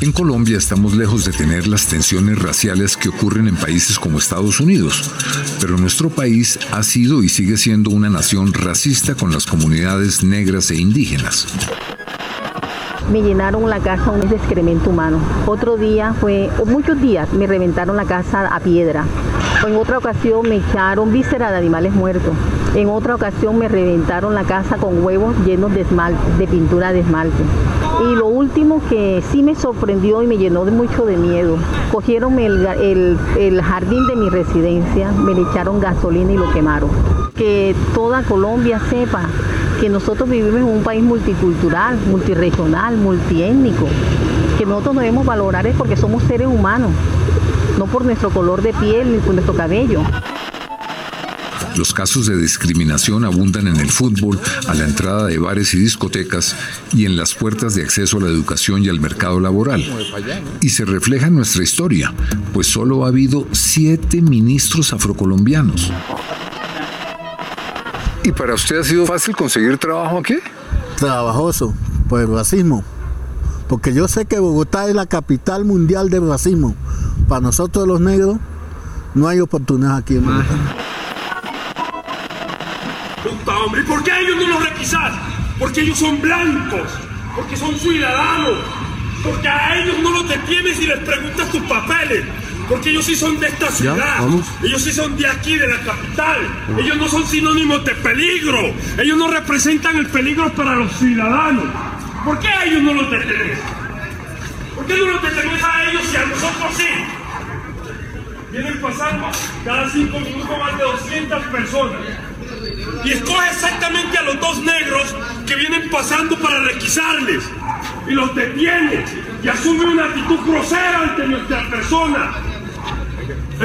En Colombia estamos lejos de tener las tensiones raciales que ocurren en países como Estados Unidos, pero nuestro país ha sido y sigue siendo una nación racista con las comunidades negras e indígenas me llenaron la casa un excremento humano. Otro día fue, muchos días me reventaron la casa a piedra. En otra ocasión me echaron vísceras de animales muertos. En otra ocasión me reventaron la casa con huevos llenos de pintura de esmalte. Y lo último que sí me sorprendió y me llenó de mucho de miedo, cogieron el, el jardín de mi residencia, me le echaron gasolina y lo quemaron. Que toda Colombia sepa que nosotros vivimos en un país multicultural, multiregional, multiétnico, que nosotros debemos valorar es porque somos seres humanos, no por nuestro color de piel ni por nuestro cabello. Los casos de discriminación abundan en el fútbol, a la entrada de bares y discotecas y en las puertas de acceso a la educación y al mercado laboral. Y se refleja en nuestra historia, pues solo ha habido siete ministros afrocolombianos. ¿Y para usted ha sido fácil conseguir trabajo aquí? Trabajoso, por el racismo. Porque yo sé que Bogotá es la capital mundial del racismo. Para nosotros los negros no hay oportunidad aquí en Bogotá. Puta hombre, ¿y por qué ellos no los requisas? Porque ellos son blancos, porque son ciudadanos, porque a ellos no los detienes y les preguntas tus papeles. Porque ellos sí son de esta ciudad. Ellos sí son de aquí, de la capital. Ellos no son sinónimos de peligro. Ellos no representan el peligro para los ciudadanos. ¿Por qué a ellos no los detenés? ¿Por qué no los detenés a ellos y a nosotros sí? Vienen pasando cada cinco minutos más de 200 personas. Y escoge exactamente a los dos negros que vienen pasando para requisarles. Y los detiene y asume una actitud grosera ante nuestra persona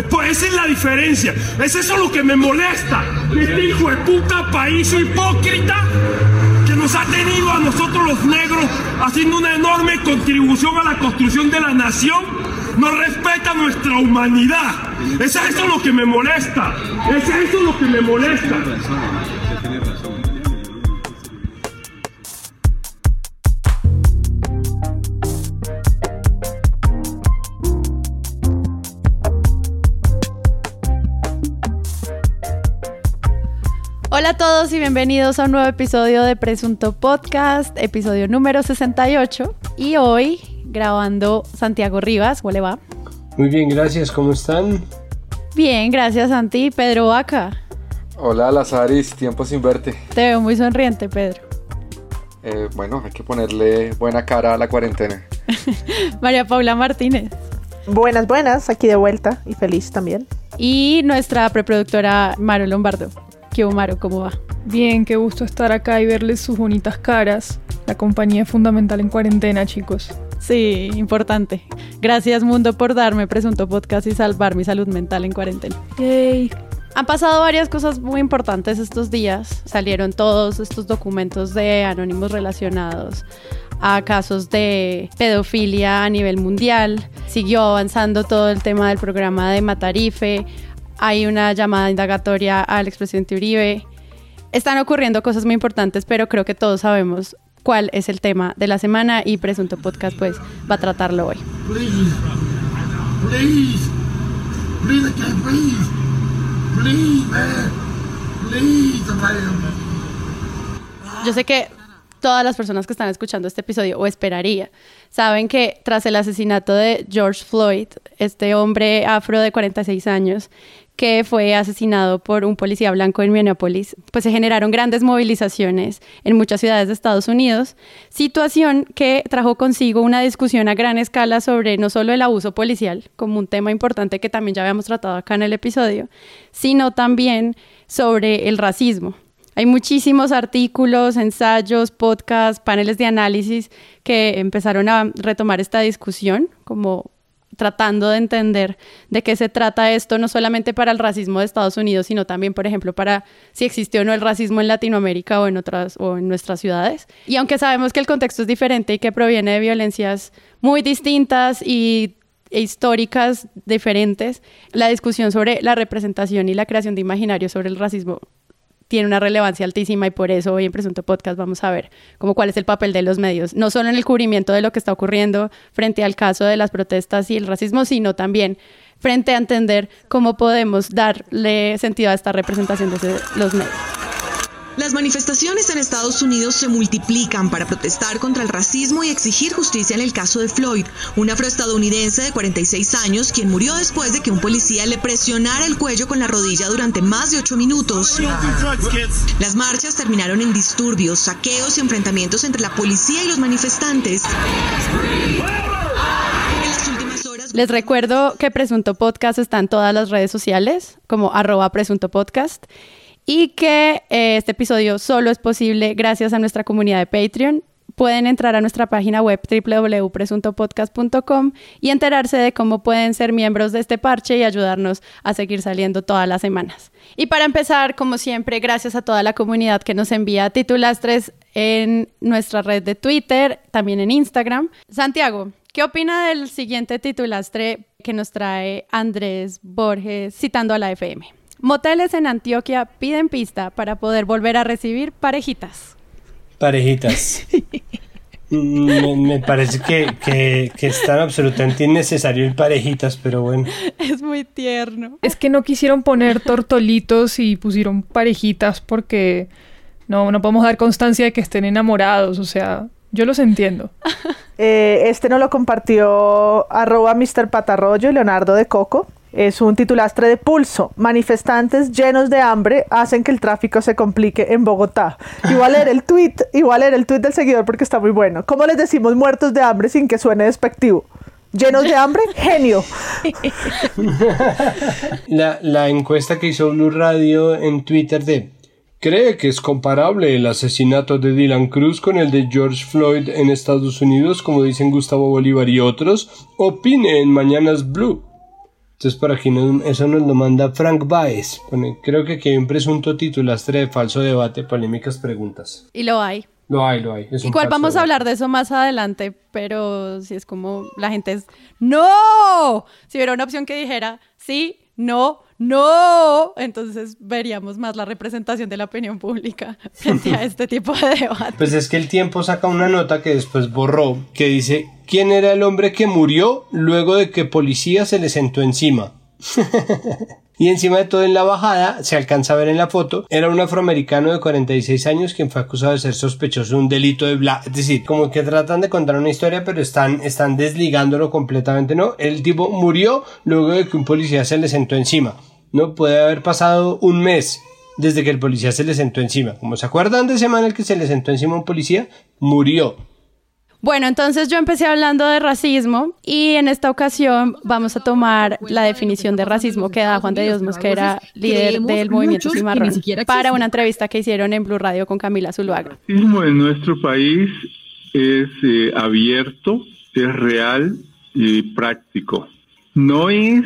pues esa es la diferencia. Es eso lo que me molesta. Este hijo de puta país hipócrita que nos ha tenido a nosotros los negros haciendo una enorme contribución a la construcción de la nación. No respeta nuestra humanidad. Es eso lo que me molesta. Es eso lo que me molesta. Hola a todos y bienvenidos a un nuevo episodio de Presunto Podcast, episodio número 68. Y hoy grabando Santiago Rivas, ¿cómo le va? Muy bien, gracias, ¿cómo están? Bien, gracias Santi. Pedro Vaca. Hola Lazaris, tiempo sin verte. Te veo muy sonriente, Pedro. Eh, bueno, hay que ponerle buena cara a la cuarentena. María Paula Martínez. Buenas, buenas, aquí de vuelta y feliz también. Y nuestra preproductora Maro Lombardo. ¿Qué Omaro? ¿Cómo va? Bien, qué gusto estar acá y verles sus bonitas caras. La compañía es fundamental en cuarentena, chicos. Sí, importante. Gracias, mundo, por darme presunto podcast y salvar mi salud mental en cuarentena. Yay. Han pasado varias cosas muy importantes estos días. Salieron todos estos documentos de anónimos relacionados a casos de pedofilia a nivel mundial. Siguió avanzando todo el tema del programa de Matarife hay una llamada indagatoria al expresidente Uribe. Están ocurriendo cosas muy importantes, pero creo que todos sabemos cuál es el tema de la semana y Presunto Podcast pues va a tratarlo hoy. Yo sé que todas las personas que están escuchando este episodio, o esperaría, saben que tras el asesinato de George Floyd, este hombre afro de 46 años, que fue asesinado por un policía blanco en Minneapolis, pues se generaron grandes movilizaciones en muchas ciudades de Estados Unidos, situación que trajo consigo una discusión a gran escala sobre no solo el abuso policial, como un tema importante que también ya habíamos tratado acá en el episodio, sino también sobre el racismo. Hay muchísimos artículos, ensayos, podcasts, paneles de análisis que empezaron a retomar esta discusión como tratando de entender de qué se trata esto, no solamente para el racismo de Estados Unidos, sino también, por ejemplo, para si existió o no el racismo en Latinoamérica o en otras o en nuestras ciudades. Y aunque sabemos que el contexto es diferente y que proviene de violencias muy distintas y e históricas diferentes, la discusión sobre la representación y la creación de imaginarios sobre el racismo tiene una relevancia altísima y por eso hoy en Presunto Podcast vamos a ver como cuál es el papel de los medios, no solo en el cubrimiento de lo que está ocurriendo frente al caso de las protestas y el racismo, sino también frente a entender cómo podemos darle sentido a esta representación de los medios. Las manifestaciones en Estados Unidos se multiplican para protestar contra el racismo y exigir justicia en el caso de Floyd, un afroestadounidense de 46 años quien murió después de que un policía le presionara el cuello con la rodilla durante más de ocho minutos. Las marchas terminaron en disturbios, saqueos y enfrentamientos entre la policía y los manifestantes. Les recuerdo que Presunto Podcast está en todas las redes sociales, como arroba Presunto Podcast y que eh, este episodio solo es posible gracias a nuestra comunidad de Patreon. Pueden entrar a nuestra página web www.presuntopodcast.com y enterarse de cómo pueden ser miembros de este parche y ayudarnos a seguir saliendo todas las semanas. Y para empezar, como siempre, gracias a toda la comunidad que nos envía titulastres en nuestra red de Twitter, también en Instagram. Santiago, ¿qué opina del siguiente titulastre que nos trae Andrés Borges citando a la FM? Moteles en Antioquia piden pista para poder volver a recibir parejitas. Parejitas. Me, parece que, que, es tan absolutamente innecesario el parejitas, pero bueno. Es muy tierno. Es que no quisieron poner tortolitos y pusieron parejitas porque no, no podemos dar constancia de que estén enamorados, o sea, yo los entiendo. Eh, este no lo compartió arroba Mr. Patarroyo y Leonardo de Coco. Es un titulastre de pulso. Manifestantes llenos de hambre hacen que el tráfico se complique en Bogotá. Igual era el tweet, igual era el tweet del seguidor porque está muy bueno. ¿Cómo les decimos muertos de hambre sin que suene despectivo? ¿Llenos de hambre? Genio. La, la encuesta que hizo Blue Radio en Twitter de ¿Cree que es comparable el asesinato de Dylan Cruz con el de George Floyd en Estados Unidos, como dicen Gustavo Bolívar y otros? Opine en Mañanas Blue. Entonces por aquí eso nos lo manda Frank Baez. creo que aquí hay un presunto titulastre de falso debate, polémicas preguntas. Y lo hay. Lo hay, lo hay. Igual vamos a hablar de eso más adelante, pero si es como la gente es ¡No! Si hubiera una opción que dijera sí, no, no, entonces veríamos más la representación de la opinión pública frente a este tipo de debate. Pues es que el tiempo saca una nota que después borró, que dice, ¿quién era el hombre que murió luego de que policía se le sentó encima? y encima de todo en la bajada, se alcanza a ver en la foto, era un afroamericano de 46 años quien fue acusado de ser sospechoso de un delito de bla. Es decir, como que tratan de contar una historia, pero están, están desligándolo completamente, ¿no? El tipo murió luego de que un policía se le sentó encima. No puede haber pasado un mes desde que el policía se le sentó encima. Como se acuerdan de ese man el que se le sentó encima a un policía, murió. Bueno, entonces yo empecé hablando de racismo y en esta ocasión vamos a tomar la definición de racismo que da Juan de Dios Mosquera, líder del movimiento Cimarrón, para una entrevista que hicieron en Blue Radio con Camila Zuluaga. El racismo en nuestro país es eh, abierto, es real y práctico. No es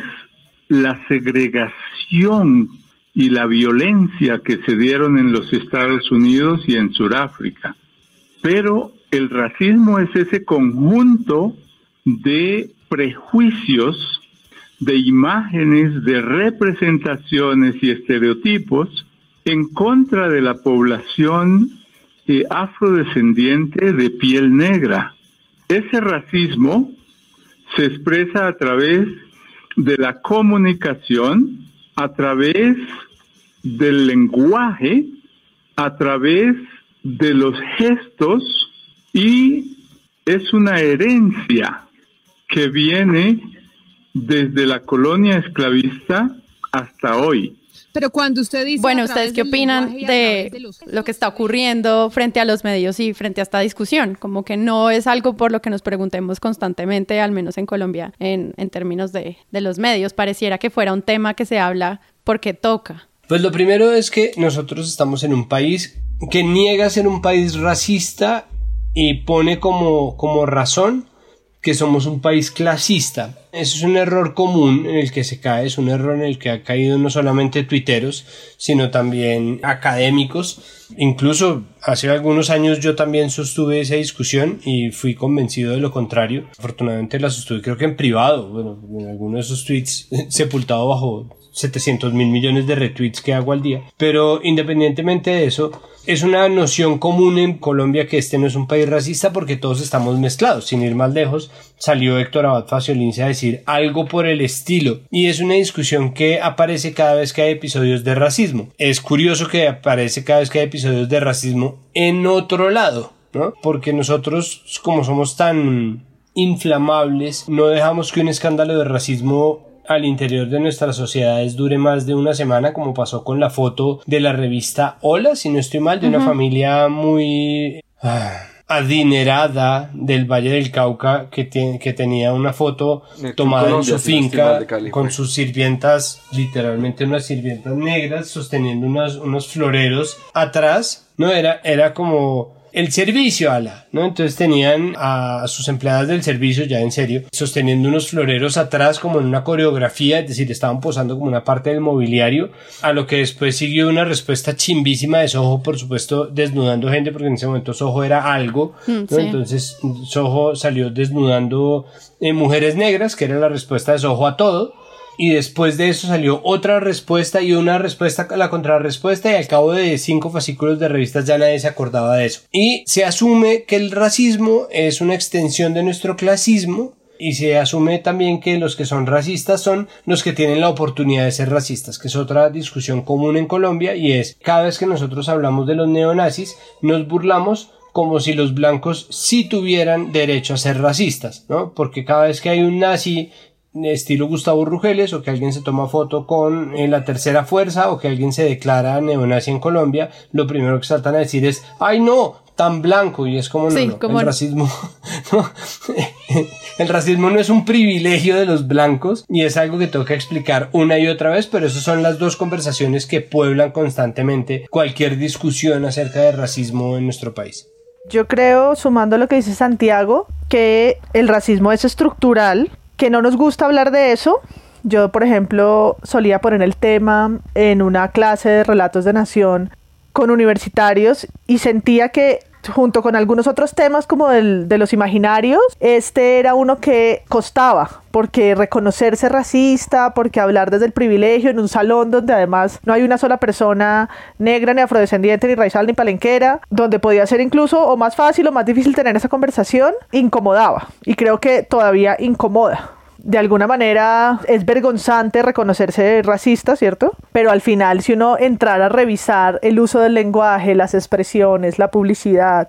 la segregación y la violencia que se dieron en los Estados Unidos y en Sudáfrica. Pero el racismo es ese conjunto de prejuicios, de imágenes, de representaciones y estereotipos en contra de la población eh, afrodescendiente de piel negra. Ese racismo se expresa a través de la comunicación a través del lenguaje, a través de los gestos y es una herencia que viene desde la colonia esclavista hasta hoy. Pero cuando usted dice... Bueno, ¿ustedes qué opinan de, lo que está ocurriendo frente a los medios y frente a esta discusión? Como que no es algo por lo que nos preguntemos constantemente, al menos en Colombia, en, en términos de, de los medios. Pareciera que fuera un tema que se habla porque toca. Pues lo primero es que nosotros estamos en un país que niega ser un país racista y pone como, como razón que somos un país clasista. Eso es un error común en el que se cae, es un error en el que ha caído no solamente tuiteros, sino también académicos. Incluso hace algunos años yo también sostuve esa discusión y fui convencido de lo contrario. Afortunadamente la sostuve creo que en privado, bueno, en alguno de esos tweets sepultado bajo 700 mil millones de retweets que hago al día. Pero independientemente de eso, es una noción común en Colombia que este no es un país racista porque todos estamos mezclados. Sin ir más lejos, salió Héctor Abad Faciolince a decir algo por el estilo. Y es una discusión que aparece cada vez que hay episodios de racismo. Es curioso que aparece cada vez que hay episodios de racismo en otro lado, ¿no? Porque nosotros, como somos tan inflamables, no dejamos que un escándalo de racismo al interior de nuestras sociedades dure más de una semana, como pasó con la foto de la revista Hola, si no estoy mal, de una familia muy ah, adinerada del Valle del Cauca que, que tenía una foto tomada en su finca con pues. sus sirvientas, literalmente unas sirvientas negras sosteniendo unos, unos floreros atrás. No, era, era como el servicio, ala, ¿no? Entonces tenían a sus empleadas del servicio, ya en serio, sosteniendo unos floreros atrás como en una coreografía, es decir, estaban posando como una parte del mobiliario, a lo que después siguió una respuesta chimbísima de Soho, por supuesto, desnudando gente, porque en ese momento Soho era algo, mm, Entonces Soho salió desnudando eh, mujeres negras, que era la respuesta de Soho a todo, y después de eso salió otra respuesta y una respuesta a la contrarrespuesta y al cabo de cinco fascículos de revistas ya nadie se acordaba de eso. Y se asume que el racismo es una extensión de nuestro clasismo y se asume también que los que son racistas son los que tienen la oportunidad de ser racistas, que es otra discusión común en Colombia y es cada vez que nosotros hablamos de los neonazis nos burlamos como si los blancos sí tuvieran derecho a ser racistas, ¿no? Porque cada vez que hay un nazi estilo Gustavo Rugeles o que alguien se toma foto con eh, la tercera fuerza o que alguien se declara neonazi en Colombia, lo primero que saltan a decir es, ay no, tan blanco y es como, no, el racismo el racismo no es un privilegio de los blancos y es algo que toca explicar una y otra vez pero esas son las dos conversaciones que pueblan constantemente cualquier discusión acerca de racismo en nuestro país. Yo creo, sumando lo que dice Santiago, que el racismo es estructural que no nos gusta hablar de eso. Yo, por ejemplo, solía poner el tema en una clase de relatos de nación con universitarios y sentía que junto con algunos otros temas como el de los imaginarios, este era uno que costaba, porque reconocerse racista, porque hablar desde el privilegio en un salón donde además no hay una sola persona negra, ni afrodescendiente, ni raizal, ni palenquera, donde podía ser incluso o más fácil o más difícil tener esa conversación, incomodaba. Y creo que todavía incomoda de alguna manera es vergonzante reconocerse racista, ¿cierto? Pero al final, si uno entrara a revisar el uso del lenguaje, las expresiones, la publicidad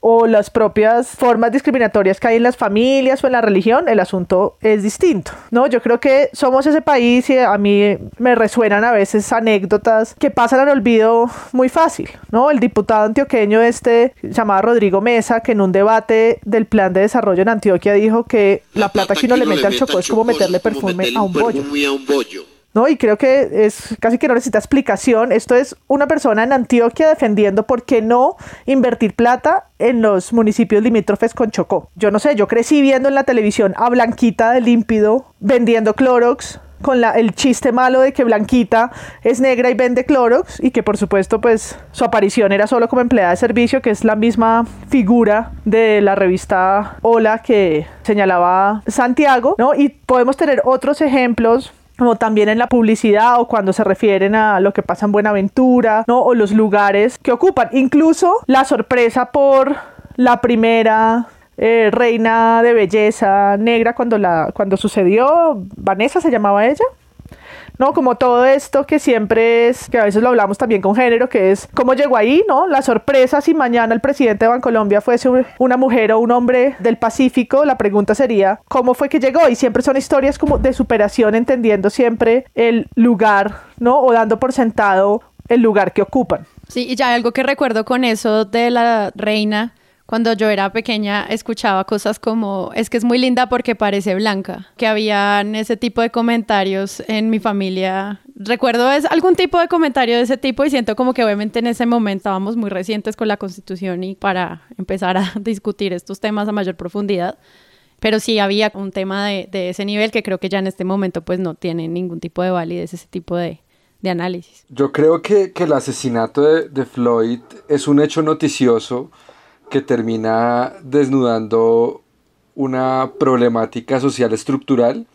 o las propias formas discriminatorias que hay en las familias o en la religión, el asunto es distinto, ¿no? Yo creo que somos ese país y a mí me resuenan a veces anécdotas que pasan al olvido muy fácil, ¿no? El diputado antioqueño este llamado Rodrigo Mesa, que en un debate del plan de desarrollo en Antioquia dijo que la plata que uno le mete al es como meterle perfume, a un bollo. ¿no? Y creo que es casi que no necesita explicación. Esto es una persona en Antioquia defendiendo por qué no invertir plata en los municipios limítrofes con Chocó. Yo no sé, yo crecí viendo en la televisión a Blanquita de Límpido vendiendo Clorox con la, el chiste malo de que Blanquita es negra y vende Clorox y que por supuesto pues su aparición era solo como empleada de servicio, que es la misma figura de la revista Hola que señalaba Santiago, ¿no? Y podemos tener otros ejemplos como también en la publicidad o cuando se refieren a lo que pasa en Buenaventura, ¿no? O los lugares que ocupan. Incluso la sorpresa por la primera eh, reina de belleza negra cuando, la, cuando sucedió. Vanessa se llamaba ella. ¿no? Como todo esto que siempre es, que a veces lo hablamos también con género, que es cómo llegó ahí, ¿no? La sorpresa si mañana el presidente de Bancolombia fuese una mujer o un hombre del Pacífico, la pregunta sería, ¿cómo fue que llegó? Y siempre son historias como de superación, entendiendo siempre el lugar, ¿no? O dando por sentado el lugar que ocupan. Sí, y ya algo que recuerdo con eso de la reina cuando yo era pequeña escuchaba cosas como, es que es muy linda porque parece blanca, que habían ese tipo de comentarios en mi familia. Recuerdo es algún tipo de comentario de ese tipo y siento como que obviamente en ese momento estábamos muy recientes con la constitución y para empezar a discutir estos temas a mayor profundidad. Pero sí había un tema de, ese nivel que creo que ya en este momento pues no tiene ningún tipo de validez ese tipo de, análisis. Yo creo que, el asesinato de, de Floyd es un hecho noticioso que termina desnudando una problemática social estructural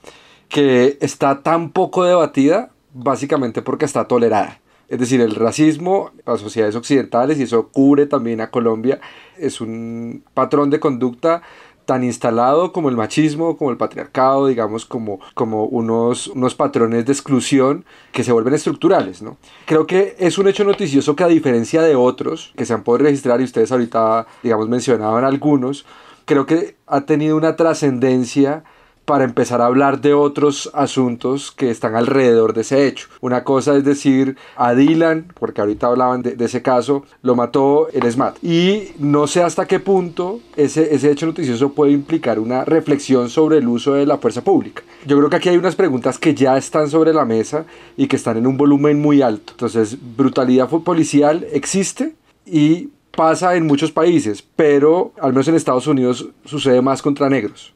que está tan poco debatida básicamente porque está tolerada. Es decir, el racismo a sociedades occidentales, y eso cubre también a Colombia, es un patrón de conducta tan instalado como el machismo, como el patriarcado, digamos, como, como unos, unos patrones de exclusión que se vuelven estructurales, ¿no? Creo que es un hecho noticioso que a diferencia de otros que se han podido registrar y ustedes ahorita, digamos, mencionaban algunos, creo que ha tenido una trascendencia para empezar a hablar de otros asuntos que están alrededor de ese hecho. Una cosa es decir, a Dylan, porque ahorita hablaban de, ese caso, lo mató el SMAT. Y no sé hasta qué punto ese, ese hecho noticioso puede implicar una reflexión sobre el uso de la fuerza pública. Yo creo que aquí hay unas preguntas que ya están sobre la mesa y que están en un volumen muy alto. Entonces, brutalidad policial existe y pasa en muchos países, pero al menos en Estados Unidos sucede más contra negros.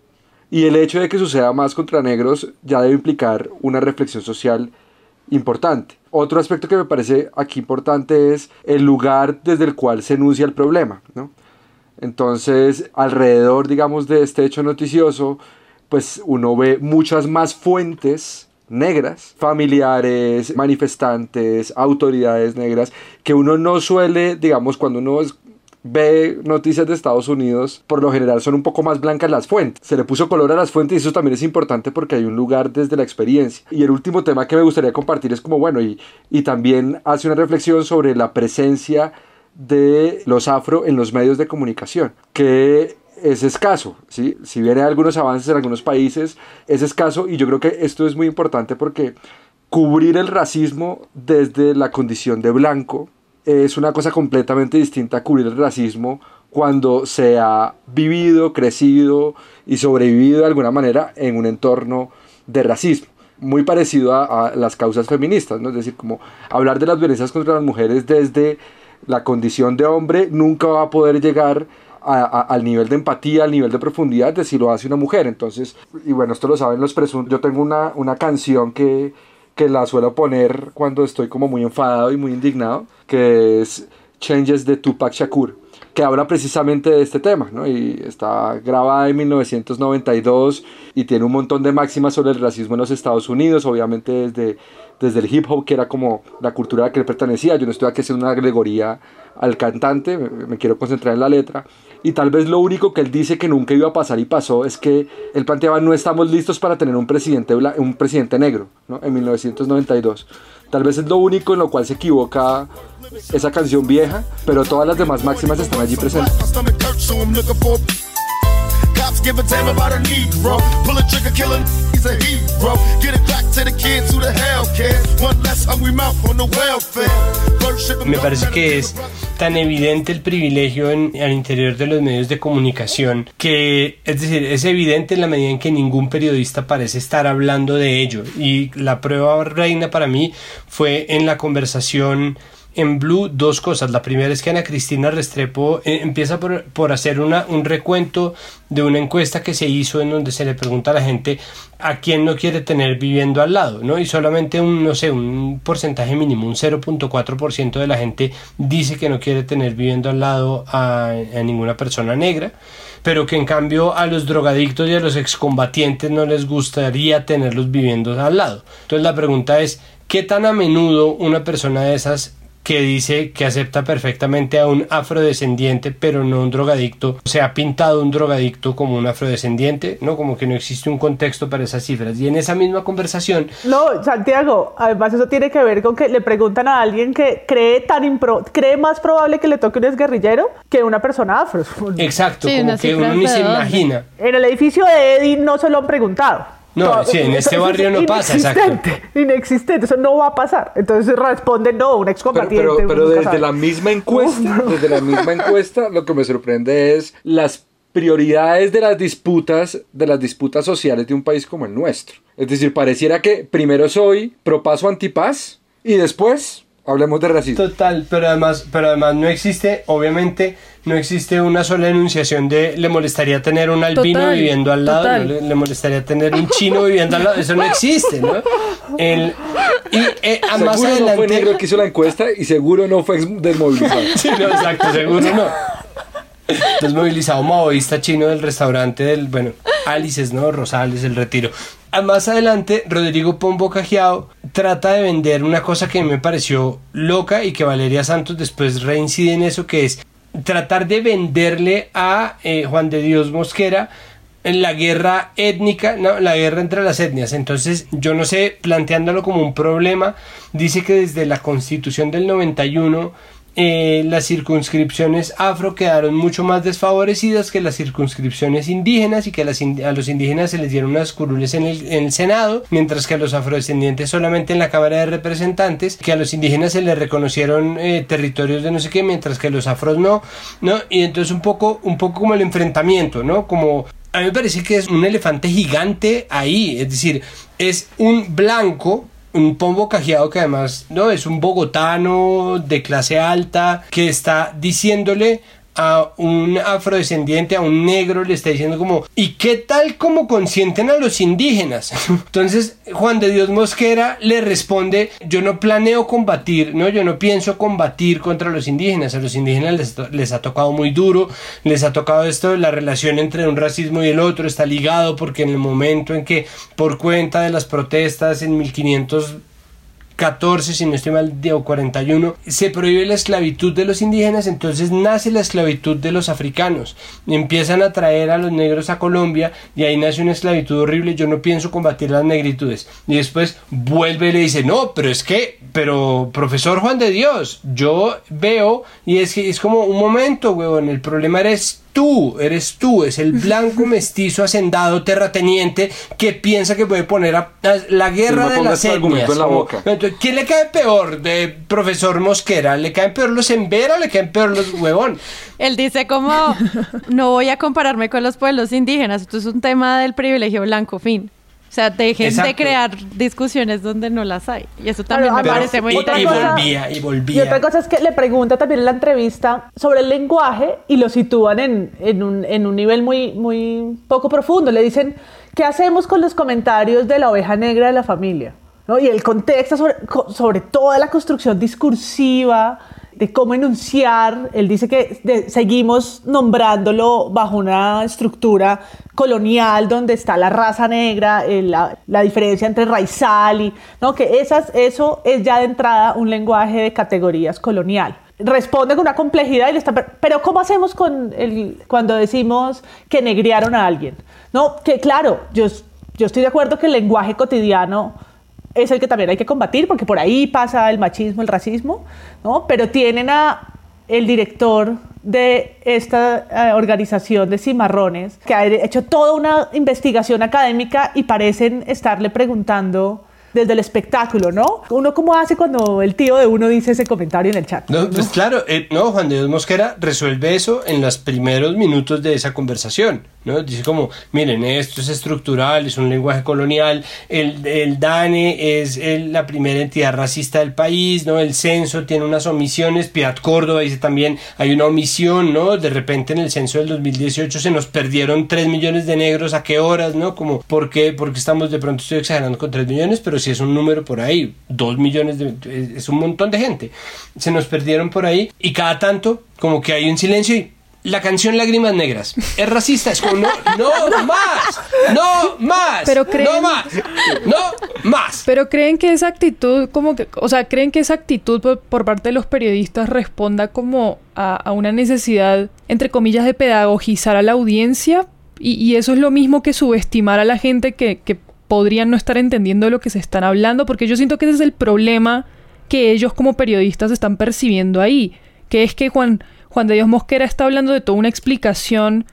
Y el hecho de que suceda más contra negros ya debe implicar una reflexión social importante. Otro aspecto que me parece aquí importante es el lugar desde el cual se enuncia el problema. Entonces, alrededor, digamos, de este hecho noticioso, pues uno ve muchas más fuentes negras, familiares, manifestantes, autoridades negras, que uno no suele, digamos, cuando uno ve noticias de Estados Unidos, por lo general son un poco más blancas las fuentes. Se le puso color a las fuentes y eso también es importante porque hay un lugar desde la experiencia. Y el último tema que me gustaría compartir es como, bueno, y, y también hace una reflexión sobre la presencia de los afro en los medios de comunicación, que es escaso, ¿sí? si bien hay algunos avances en algunos países, es escaso y yo creo que esto es muy importante porque cubrir el racismo desde la condición de blanco es una cosa completamente distinta a cubrir el racismo cuando se ha vivido, crecido y sobrevivido de alguna manera en un entorno de racismo. Muy parecido a, las causas feministas, ¿no? Es decir, como hablar de las violencias contra las mujeres desde la condición de hombre nunca va a poder llegar al nivel de empatía, al nivel de profundidad de si lo hace una mujer. Entonces, y bueno, esto lo saben los presuntos. Yo tengo una, una canción que, que la suelo poner cuando estoy como muy enfadado y muy indignado, que es Changes de Tupac Shakur, que habla precisamente de este tema, ¿no? Y está grabada en 1992 y tiene un montón de máximas sobre el racismo en los Estados Unidos, obviamente desde, desde el hip hop, que era como la cultura a la que él pertenecía. Yo no estoy aquí haciendo una alegoría al cantante, me quiero concentrar en la letra y tal vez lo único que él dice que nunca iba a pasar y pasó es que él planteaba no estamos listos para tener un presidente, un presidente negro ¿no? en 1992. Tal vez es lo único en lo cual se equivoca esa canción vieja, pero todas las demás máximas están allí presentes. Me parece que es tan evidente el privilegio en, al interior de los medios de comunicación que, es decir, es evidente en la medida en que ningún periodista parece estar hablando de ello. Y la prueba reina para mí fue en la conversación en Blue dos cosas. La primera es que Ana Cristina Restrepo eh, empieza por, por, hacer una, un recuento de una encuesta que se hizo en donde se le pregunta a la gente a quién no quiere tener viviendo al lado, ¿no? Y solamente un, no sé, un porcentaje mínimo, un 0.4% de la gente dice que no quiere tener viviendo al lado a, a ninguna persona negra pero que en cambio a los drogadictos y a los excombatientes no les gustaría tenerlos viviendo al lado. Entonces la pregunta es, ¿qué tan a menudo una persona de esas que dice que acepta perfectamente a un afrodescendiente, pero no un drogadicto. Se ha pintado un drogadicto como un afrodescendiente, ¿no? Como que no existe un contexto para esas cifras. Y en esa misma conversación... No, Santiago, además eso tiene que ver con que le preguntan a alguien que cree tan impro cree más probable que le toque un exguerrillero que una persona afro. Exacto, como que uno ni se imagina. En el edificio de Eddie no se lo han preguntado. No, sí, en este barrio no pasa, exacto. Inexistente, eso no va a pasar. Entonces responde no, un excombatiente. Pero, pero, desde la misma encuesta, desde la misma encuesta, lo que me sorprende es las prioridades de las disputas, de las disputas sociales de un país como el nuestro. Es decir, pareciera que primero soy pro paso antipaz y después hablemos de racismo. Total, pero además, pero además no existe, obviamente, no existe una sola enunciación de le molestaría tener un albino viviendo al lado, le, molestaría tener un chino viviendo al lado, eso no existe, ¿no? El, y eh, más seguro adelante, no fue negro que hizo la encuesta y seguro no fue desmovilizado. sí, no, exacto, seguro no. Desmovilizado maoísta chino del restaurante del, bueno, Alices, ¿no? Rosales, el retiro. Más adelante, Rodrigo Pombo Cajiao trata de vender una cosa que me pareció loca y que Valeria Santos después reincide en eso, que es tratar de venderle a eh, Juan de Dios Mosquera en la guerra étnica, no, la guerra entre las etnias. Entonces, yo no sé, planteándolo como un problema, dice que desde la constitución del 91 eh, las circunscripciones afro quedaron mucho más desfavorecidas que las circunscripciones indígenas y que a los indígenas se les dieron unas curules en el, Senado, mientras que a los afrodescendientes solamente en la Cámara de Representantes, que a los indígenas se les reconocieron eh, territorios de no sé qué, mientras que a los afros no, ¿no? Y entonces un poco, un poco como el enfrentamiento, ¿no? Como a mí me parece que es un elefante gigante ahí, es decir, es un blanco un pombo cajeado que además no es un bogotano de clase alta que está diciéndole a un afrodescendiente, a un negro, le está diciendo como, ¿y qué tal como consienten a los indígenas? Entonces Juan de Dios Mosquera le responde, yo no planeo combatir, no, yo no pienso combatir contra los indígenas, a los indígenas les, les ha tocado muy duro, les ha tocado esto, la relación entre un racismo y el otro está ligado porque en el momento en que por cuenta de las protestas en 1500 14, si no estoy mal, o 41, se prohíbe la esclavitud de los indígenas, entonces nace la esclavitud de los africanos. Empiezan a traer a los negros a Colombia y ahí nace una esclavitud horrible. Yo no pienso combatir las negritudes. Y después vuelve y le dice, no, pero es que, pero profesor Juan de Dios, yo veo y es que es como un momento, huevón, el problema eres tú, eres tú, es el blanco mestizo hacendado terrateniente que piensa que puede poner a, la guerra de las etnias. En la boca. ¿Quién le cae peor de profesor Mosquera? ¿Le caen peor los Embera o le caen peor los huevón? Él dice como, no voy a compararme con los pueblos indígenas, esto es un tema del privilegio blanco, fin. O sea, dejen de crear discusiones donde no las hay. Y eso también me parece muy interesante. Y volvía, y volvía. Y otra cosa es que le pregunta también en la entrevista sobre el lenguaje y lo sitúan en, en, un, en un nivel muy, muy poco profundo. Le dicen, ¿qué hacemos con los comentarios de la oveja negra de la familia? ¿No? Y el contexto sobre, sobre toda la construcción discursiva, de cómo enunciar. Él dice que seguimos nombrándolo bajo una estructura colonial donde está la raza negra, eh, la, la, diferencia entre raizal y ¿no? que esas, eso es ya de entrada un lenguaje de categorías colonial. Responde con una complejidad y le está, pero ¿cómo hacemos con el, cuando decimos que negriaron a alguien? No, que claro, yo, yo estoy de acuerdo que el lenguaje cotidiano es el que también hay que combatir, porque por ahí pasa el machismo, el racismo, ¿no? Pero tienen a el director de esta eh, organización de cimarrones, que ha hecho toda una investigación académica y parecen estarle preguntando desde el espectáculo, ¿no? Uno cómo hace cuando el tío de uno dice ese comentario en el chat. No, pues claro, eh, no, Juan de Dios Mosquera resuelve eso en los primeros minutos de esa conversación. ¿no? Dice como, miren, esto es estructural, es un lenguaje colonial, el, el DANE es la primera entidad racista del país, ¿no? El censo tiene unas omisiones, Piat Córdoba dice también, hay una omisión, ¿no? De repente en el censo del 2018 se nos perdieron 3 millones de negros, ¿a qué horas, no? Como, ¿por qué? Porque estamos de pronto estoy exagerando con 3 millones, pero si es un número por ahí, 2 millones de, es un montón de gente. Se nos perdieron por ahí y cada tanto como que hay un silencio y la canción Lágrimas Negras es racista, es como no, no más, no más, Pero creen, no más, no más. Pero creen que esa actitud, como que, o sea, creen que esa actitud por, parte de los periodistas responda como a, una necesidad, entre comillas, de pedagogizar a la audiencia y, eso es lo mismo que subestimar a la gente que, que podrían no estar entendiendo lo que se están hablando, porque yo siento que ese es el problema que ellos como periodistas están percibiendo ahí, que es que Juan Juan de Dios Mosquera está hablando de toda una explicación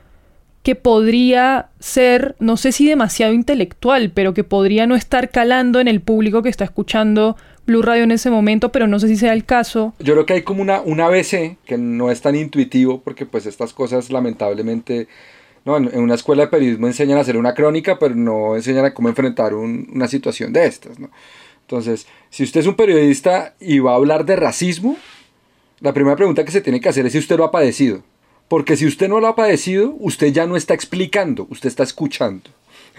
que podría ser, no sé si demasiado intelectual, pero que podría no estar calando en el público que está escuchando Blue Radio en ese momento, pero no sé si sea el caso. Yo creo que hay como una, un ABC que no es tan intuitivo, porque pues estas cosas lamentablemente, no, en, una escuela de periodismo enseñan a hacer una crónica, pero no enseñan a cómo enfrentar una situación de estas, ¿no? Entonces, si usted es un periodista y va a hablar de racismo, la primera pregunta que se tiene que hacer es si usted lo ha padecido. Porque si usted no lo ha padecido, usted ya no está explicando, usted está escuchando.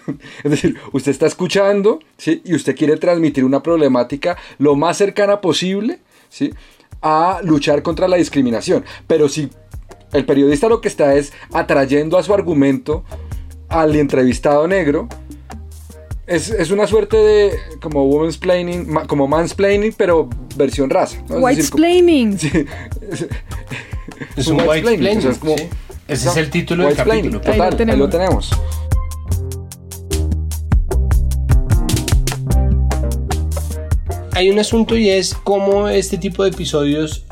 Es decir, usted está escuchando ¿sí? y usted quiere transmitir una problemática lo más cercana posible ¿sí? a luchar contra la discriminación. Pero si el periodista lo que está es atrayendo a su argumento al entrevistado negro, Es, es, una suerte de como women's planning, como mansplaining, pero versión raza. ¿no? Whitesplaining. Sí. Es un whitesplaining. O sea, es como, sí. Ese es el título del capítulo. Total, ahí lo tenemos. Ahí lo tenemos. Hay un asunto y es cómo este tipo de episodios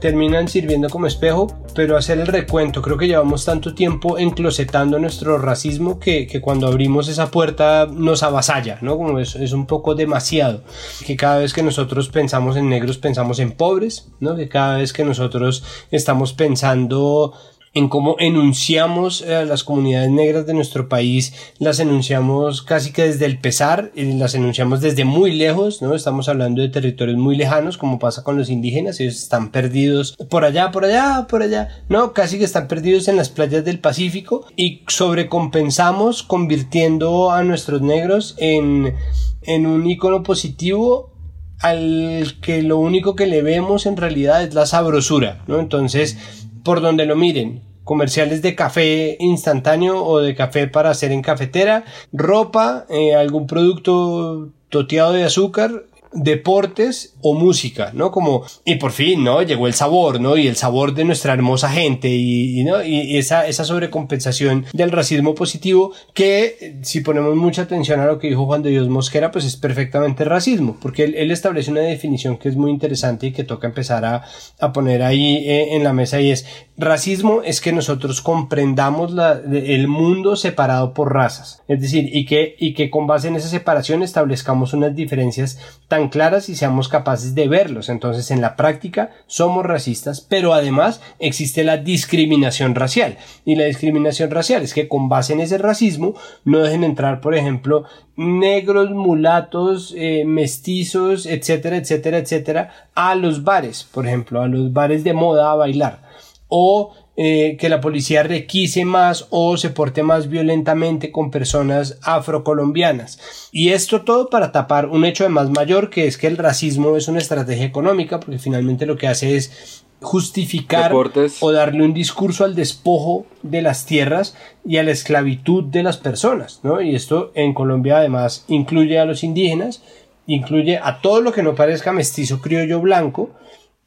terminan sirviendo como espejo, pero hacer el recuento, creo que llevamos tanto tiempo enclosetando nuestro racismo que, que cuando abrimos esa puerta nos avasalla, ¿no? Como es, es, un poco demasiado, que cada vez que nosotros pensamos en negros pensamos en pobres, ¿no? Que cada vez que nosotros estamos pensando en cómo enunciamos a las comunidades negras de nuestro país, las enunciamos casi que desde el pesar, y las enunciamos desde muy lejos, ¿no? Estamos hablando de territorios muy lejanos, como pasa con los indígenas, ellos están perdidos por allá, por allá, por allá, ¿no? Casi que están perdidos en las playas del Pacífico y sobrecompensamos convirtiendo a nuestros negros en, en un icono positivo al que lo único que le vemos en realidad es la sabrosura, ¿no? Entonces, por donde lo miren, comerciales de café instantáneo o de café para hacer en cafetera, ropa, eh, algún producto toteado de azúcar, deportes o música, ¿no? Como, y por fin, ¿no? Llegó el sabor, ¿no? Y el sabor de nuestra hermosa gente y, ¿no? y esa, esa sobrecompensación del racismo positivo que, si ponemos mucha atención a lo que dijo Juan de Dios Mosquera, pues es perfectamente racismo, porque él, él establece una definición que es muy interesante y que toca empezar a, a poner ahí eh, en la mesa y es, racismo es que nosotros comprendamos la, el mundo separado por razas, es decir, y que, y que con base en esa separación establezcamos unas diferencias tan claras y seamos capaces de verlos. Entonces, en la práctica somos racistas, pero además existe la discriminación racial. Y la discriminación racial es que con base en ese racismo no dejen entrar, por ejemplo, negros, mulatos, eh, mestizos, etcétera, etcétera, etcétera, a los bares, por ejemplo, a los bares de moda a bailar o eh, que la policía requise más o se porte más violentamente con personas afrocolombianas. Y esto todo para tapar un hecho de más mayor que es que el racismo es una estrategia económica porque finalmente lo que hace es justificar o darle un discurso al despojo de las tierras y a la esclavitud de las personas, ¿no? Y esto en Colombia además incluye a los indígenas, incluye a todo lo que no parezca mestizo criollo blanco,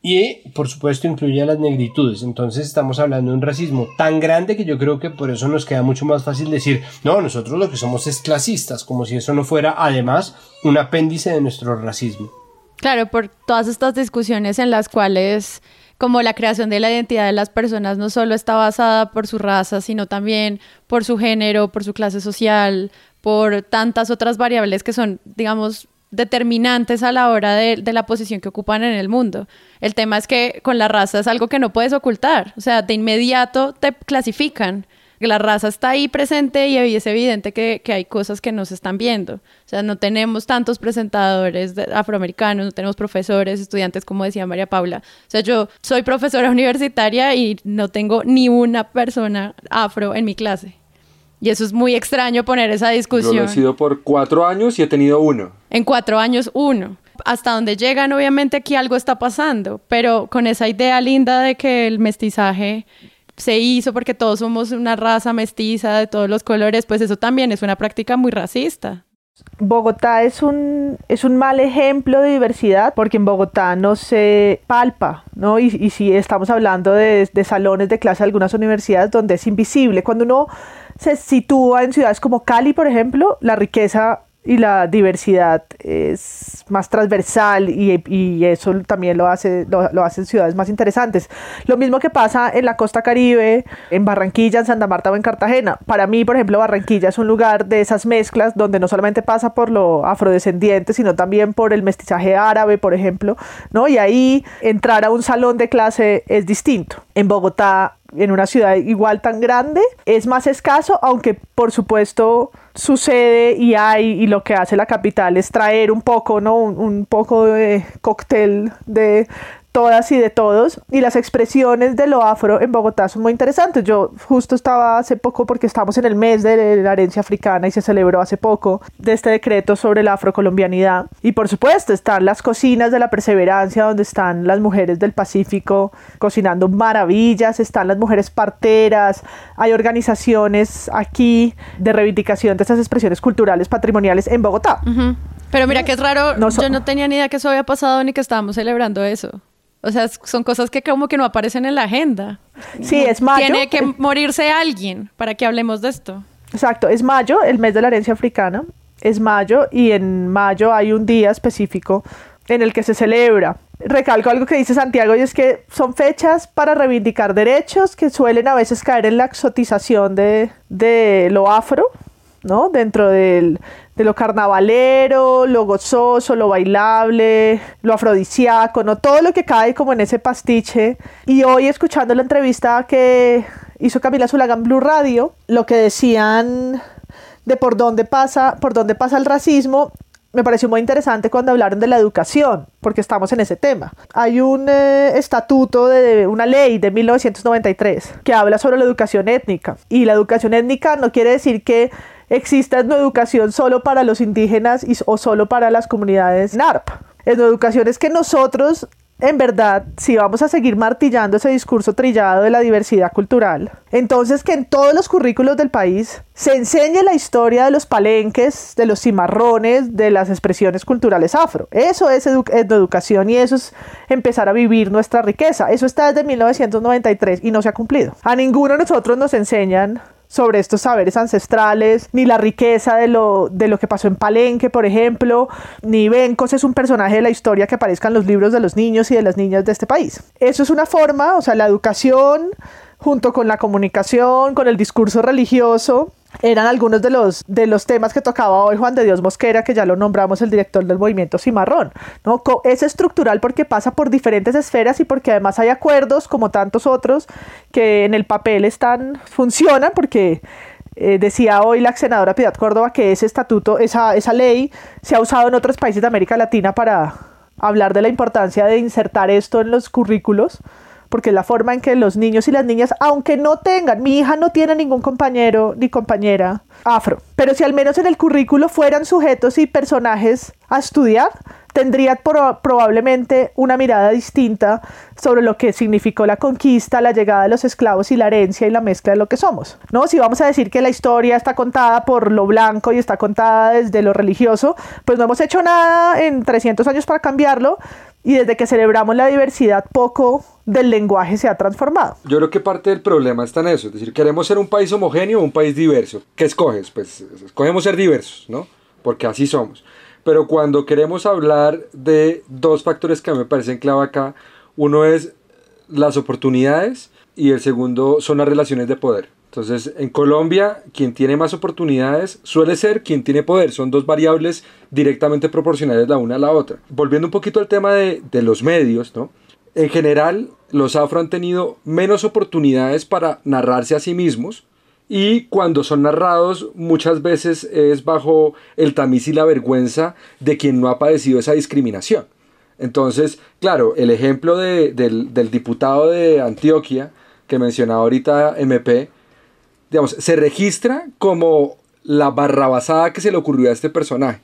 y por supuesto incluye a las negritudes. Entonces estamos hablando de un racismo tan grande que yo creo que por eso nos queda mucho más fácil decir, no, nosotros lo que somos es clasistas, como si eso no fuera además un apéndice de nuestro racismo. Claro, por todas estas discusiones en las cuales como la creación de la identidad de las personas no solo está basada por su raza, sino también por su género, por su clase social, por tantas otras variables que son, digamos, determinantes a la hora de, la posición que ocupan en el mundo. El tema es que con la raza es algo que no puedes ocultar, o sea, de inmediato te clasifican. La raza está ahí presente y es evidente que, hay cosas que no se están viendo. O sea, no tenemos tantos presentadores afroamericanos, no tenemos profesores, estudiantes, como decía María Paula. O sea, yo soy profesora universitaria y no tengo ni una persona afro en mi clase. Y eso es muy extraño poner esa discusión. Yo lo he sido por cuatro años y he tenido uno. En cuatro años, uno. Hasta donde llegan, obviamente aquí algo está pasando, pero con esa idea linda de que el mestizaje se hizo porque todos somos una raza mestiza de todos los colores, pues eso también es una práctica muy racista. Bogotá es un, es un mal ejemplo de diversidad porque en Bogotá no se palpa, ¿no? Y, y si estamos hablando de, de, salones de clase de algunas universidades donde es invisible. Cuando uno se sitúa en ciudades como Cali, por ejemplo, la riqueza y la diversidad es más transversal y, eso también lo hace, lo, hacen ciudades más interesantes. Lo mismo que pasa en la costa caribe, en Barranquilla, en Santa Marta o en Cartagena. Para mí, por ejemplo, Barranquilla es un lugar de esas mezclas donde no solamente pasa por lo afrodescendiente, sino también por el mestizaje árabe, por ejemplo, ¿no? Y ahí entrar a un salón de clase es distinto. En Bogotá en una ciudad igual tan grande es más escaso, aunque por supuesto sucede y hay y lo que hace la capital es traer un poco, ¿no? Un, poco de cóctel de, todas y de todos y las expresiones de lo afro en Bogotá son muy interesantes. Yo justo estaba hace poco porque estamos en el mes de la herencia africana y se celebró hace poco de este decreto sobre la afrocolombianidad y por supuesto están las cocinas de la perseverancia donde están las mujeres del Pacífico cocinando maravillas, están las mujeres parteras, hay organizaciones aquí de reivindicación de estas expresiones culturales patrimoniales en Bogotá. Pero mira que es raro, yo no tenía ni idea que eso había pasado ni que estábamos celebrando eso. O sea, son cosas que como que no aparecen en la agenda. Sí, es mayo. Tiene que morirse alguien para que hablemos de esto. Exacto, es mayo, el mes de la herencia africana. Es mayo y en mayo hay un día específico en el que se celebra. Recalco algo que dice Santiago y es que son fechas para reivindicar derechos que suelen a veces caer en la exotización de, de lo afro, ¿no? Dentro del, de lo carnavalero, lo gozoso, lo bailable, lo afrodisíaco, ¿no? Todo lo que cae como en ese pastiche. Y hoy escuchando la entrevista que hizo Camila Zulagan Blue Radio, lo que decían de por dónde pasa, por dónde pasa el racismo, me pareció muy interesante cuando hablaron de la educación, porque estamos en ese tema. Hay un eh, estatuto de una ley de 1993 que habla sobre la educación étnica. Y la educación étnica no quiere decir que exista educación solo para los indígenas o solo para las comunidades NARP. educación es que nosotros en verdad, si vamos a seguir martillando ese discurso trillado de la diversidad cultural, entonces que en todos los currículos del país se enseñe la historia de los palenques, de los cimarrones, de las expresiones culturales afro. Eso es educación y eso es empezar a vivir nuestra riqueza. Eso está desde 1993 y no se ha cumplido. A ninguno de nosotros nos enseñan sobre estos saberes ancestrales, ni la riqueza de lo, de lo que pasó en Palenque, por ejemplo, ni Bencos es un personaje de la historia que aparezca en los libros de los niños y de las niñas de este país. Eso es una forma, o sea, la educación junto con la comunicación, con el discurso religioso, eran algunos de los, de los temas que tocaba hoy Juan de Dios Mosquera, que ya lo nombramos el director del movimiento Cimarrón. ¿no? Es estructural porque pasa por diferentes esferas y porque además hay acuerdos, como tantos otros, que en el papel están, funcionan porque eh, decía hoy la senadora Piedad Córdoba que ese estatuto, esa, esa ley se ha usado en otros países de América Latina para hablar de la importancia de insertar esto en los currículos porque la forma en que los niños y las niñas, aunque no tengan, mi hija no tiene ningún compañero ni compañera afro, pero si al menos en el currículo fueran sujetos y personajes a estudiar, tendría probablemente una mirada distinta sobre lo que significó la conquista, la llegada de los esclavos y la herencia y la mezcla de lo que somos. ¿no? Si vamos a decir que la historia está contada por lo blanco y está contada desde lo religioso, pues no hemos hecho nada en 300 años para cambiarlo y desde que celebramos la diversidad poco del lenguaje se ha transformado. Yo creo que parte del problema está en eso, es decir, queremos ser un país homogéneo o un país diverso. ¿Qué escoges? Pues escogemos ser diversos, ¿no? Porque así somos. Pero cuando queremos hablar de dos factores que me parecen clave acá, uno es las oportunidades y el segundo son las relaciones de poder. Entonces, en Colombia, quien tiene más oportunidades suele ser quien tiene poder. Son dos variables directamente proporcionales la una a la otra. Volviendo un poquito al tema de, de los medios, ¿no? En general, los afro han tenido menos oportunidades para narrarse a sí mismos y cuando son narrados muchas veces es bajo el tamiz y la vergüenza de quien no ha padecido esa discriminación. Entonces, claro, el ejemplo del, del, diputado de Antioquia que mencionaba ahorita MP, digamos, se registra como la barrabasada que se le ocurrió a este personaje.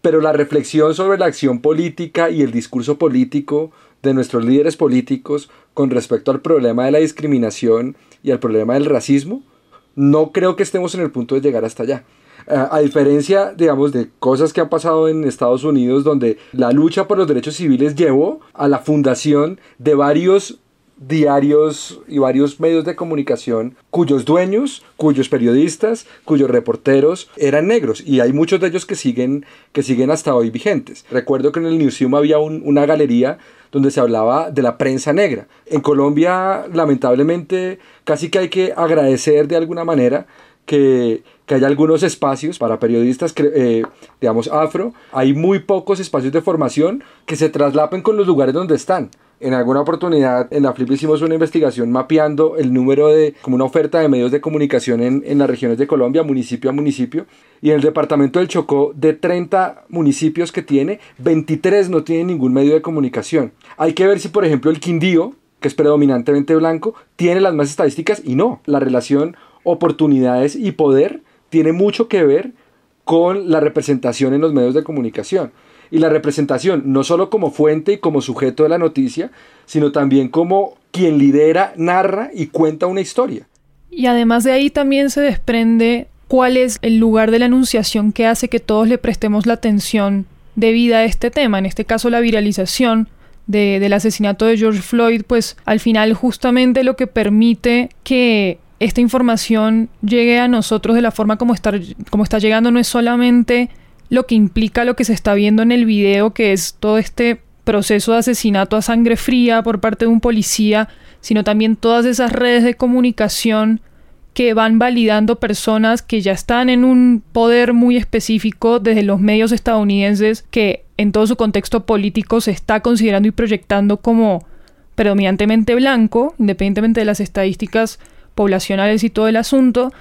Pero la reflexión sobre la acción política y el discurso político de nuestros líderes políticos con respecto al problema de la discriminación y al problema del racismo no creo que estemos en el punto de llegar hasta allá. A diferencia, digamos, de cosas que han pasado en Estados Unidos, donde la lucha por los derechos civiles llevó a la fundación de varios diarios y varios medios de comunicación cuyos dueños, cuyos periodistas, cuyos reporteros eran negros y hay muchos de ellos que siguen, que siguen hasta hoy vigentes. Recuerdo que en el Newsroom había una galería donde se hablaba de la prensa negra. En Colombia, lamentablemente, casi que hay que agradecer de alguna manera que, que haya algunos espacios para periodistas, eh, digamos, afro. Hay muy pocos espacios de formación que se traslapen con los lugares donde están. En alguna oportunidad en la Flip hicimos una investigación mapeando el número de, como una oferta de medios de comunicación en, en las regiones de Colombia, municipio a municipio. Y en el departamento del Chocó, de 30 municipios que tiene, 23 no tienen ningún medio de comunicación. Hay que ver si, por ejemplo, el Quindío, que es predominantemente blanco, tiene las más estadísticas y no. La relación oportunidades y poder tiene mucho que ver con la representación en los medios de comunicación y la representación no solo como fuente y como sujeto de la noticia, sino también como quien lidera, narra y cuenta una historia. Y además de ahí también se desprende cuál es el lugar de la anunciación que hace que todos le prestemos la atención debida a este tema, en este caso la viralización de, del asesinato de George Floyd, pues al final justamente lo que permite que esta información llegue a nosotros de la forma como está, como está llegando no es solamente lo que implica lo que se está viendo en el video, que es todo este proceso de asesinato a sangre fría por parte de un policía, sino también todas esas redes de comunicación que van validando personas que ya están en un poder muy específico desde los medios estadounidenses que en todo su contexto político se está considerando y proyectando como predominantemente blanco, independientemente de las estadísticas poblacionales y todo el asunto,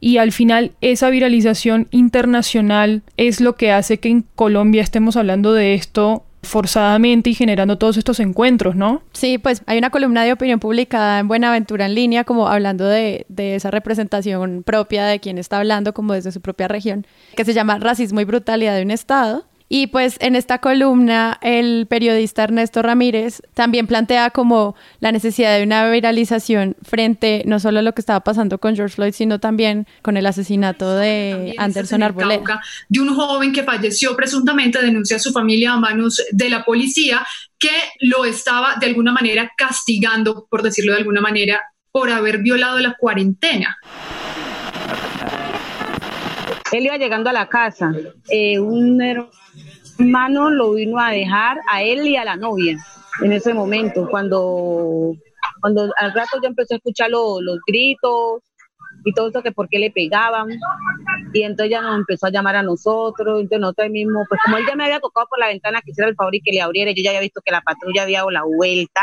y al final esa viralización internacional es lo que hace que en Colombia estemos hablando de esto forzadamente y generando todos estos encuentros, ¿no? Sí, pues hay una columna de opinión publicada en Buenaventura en línea, como hablando de, de, esa representación propia de quien está hablando, como desde su propia región, que se llama Racismo y Brutalidad de un Estado. Y pues en esta columna el periodista Ernesto Ramírez también plantea como la necesidad de una viralización frente no solo a lo que estaba pasando con George Floyd, sino también con el asesinato de Anderson Arboleda. De un joven que falleció presuntamente, denuncia a su familia a manos de la policía, que lo estaba de alguna manera castigando, por decirlo de alguna manera, por haber violado la cuarentena. Él iba llegando a la casa, eh, un hermano lo vino a dejar a él y a la novia en ese momento, cuando, cuando al rato ya empezó a escuchar los gritos y todo eso que por qué le pegaban. Y entonces ya nos empezó a llamar a nosotros, entonces nosotros mismo, pues como él ya me había tocado por la ventana que hiciera el favor y que le abriera, yo ya había visto que la patrulla había dado la vuelta,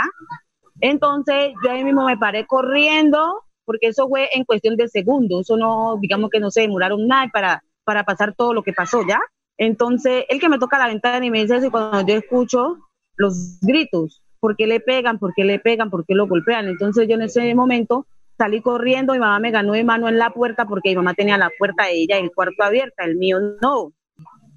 entonces yo ahí mismo me paré corriendo porque eso fue en cuestión de segundos, eso no, digamos que no se demoraron nada para, para pasar todo lo que pasó, ¿ya? Entonces, el que me toca la ventana y me dice así cuando yo escucho los gritos, ¿por qué le pegan? ¿Por qué le pegan? ¿Por qué lo golpean? Entonces yo en ese momento salí corriendo, mi mamá me ganó de mano en la puerta porque mi mamá tenía la puerta de ella y el cuarto abierta, el mío no.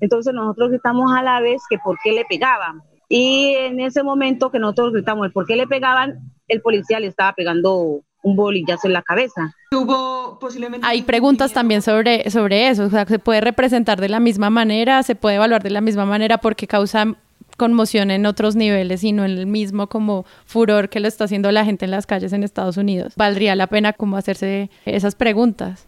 Entonces nosotros gritamos a la vez que por qué le pegaban. Y en ese momento que nosotros gritamos el por qué le pegaban, el policía le estaba pegando un bolillazo en la cabeza. Hubo posiblemente... Hay preguntas también sobre, sobre eso, o sea, se puede representar de la misma manera, se puede evaluar de la misma manera porque causa conmoción en otros niveles y no en el mismo como furor que lo está haciendo la gente en las calles en Estados Unidos. Valdría la pena como hacerse esas preguntas.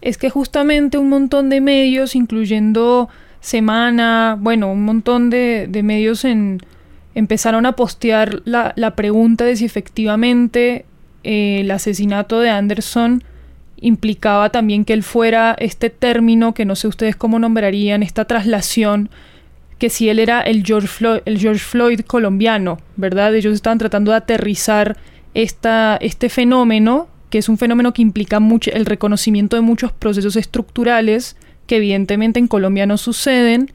Es que justamente un montón de medios, incluyendo Semana, bueno, un montón de, de medios en, empezaron a postear la, la pregunta de si efectivamente eh, el asesinato de Anderson implicaba también que él fuera este término que no sé ustedes cómo nombrarían, esta traslación, que si él era el George Floyd, el George Floyd colombiano, ¿verdad? Ellos estaban tratando de aterrizar esta, este fenómeno, que es un fenómeno que implica mucho el reconocimiento de muchos procesos estructurales que evidentemente en Colombia no suceden,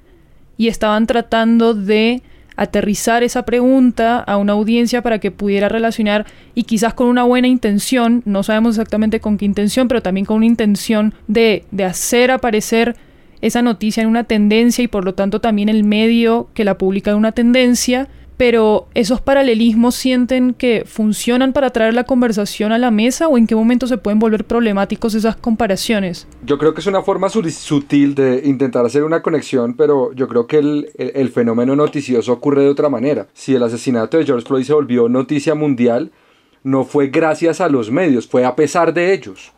y estaban tratando de aterrizar esa pregunta a una audiencia para que pudiera relacionar y quizás con una buena intención, no sabemos exactamente con qué intención, pero también con una intención de, de hacer aparecer esa noticia en una tendencia y por lo tanto también el medio que la publica en una tendencia pero esos paralelismos sienten que funcionan para traer la conversación a la mesa o en qué momento se pueden volver problemáticos esas comparaciones? Yo creo que es una forma sutil de intentar hacer una conexión, pero yo creo que el, el, el fenómeno noticioso ocurre de otra manera. Si el asesinato de George Floyd se volvió noticia mundial, no fue gracias a los medios, fue a pesar de ellos.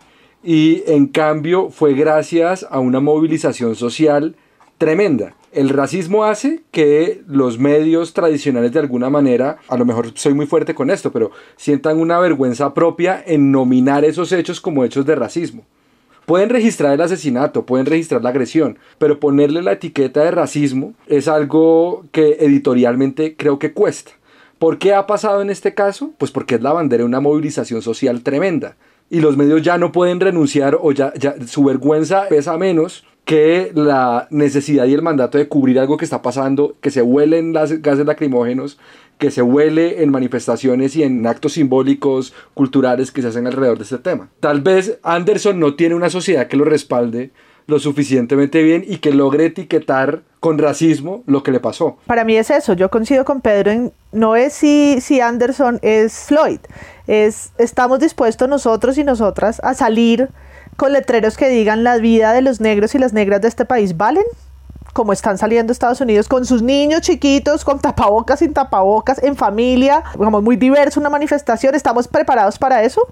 Y en cambio fue gracias a una movilización social tremenda. El racismo hace que los medios tradicionales de alguna manera, a lo mejor soy muy fuerte con esto, pero sientan una vergüenza propia en nominar esos hechos como hechos de racismo. Pueden registrar el asesinato, pueden registrar la agresión, pero ponerle la etiqueta de racismo es algo que editorialmente creo que cuesta ¿Por qué ha pasado en este caso? Pues porque es la bandera de una movilización social tremenda. Y los medios ya no pueden renunciar o ya, ya su vergüenza pesa menos que la necesidad y el mandato de cubrir algo que está pasando, que se huelen las gases lacrimógenos, que se huele en manifestaciones y en actos simbólicos, culturales que se hacen alrededor de este tema. Tal vez Anderson no tiene una sociedad que lo respalde lo suficientemente bien y que logre etiquetar con racismo lo que le pasó. Para mí es eso, yo coincido con Pedro en, no es si, si Anderson es Floyd, es estamos dispuestos nosotros y nosotras a salir con letreros que digan la vida de los negros y las negras de este país valen, como están saliendo Estados Unidos con sus niños chiquitos, con tapabocas, sin tapabocas, en familia, digamos, muy diverso una manifestación, ¿estamos preparados para eso?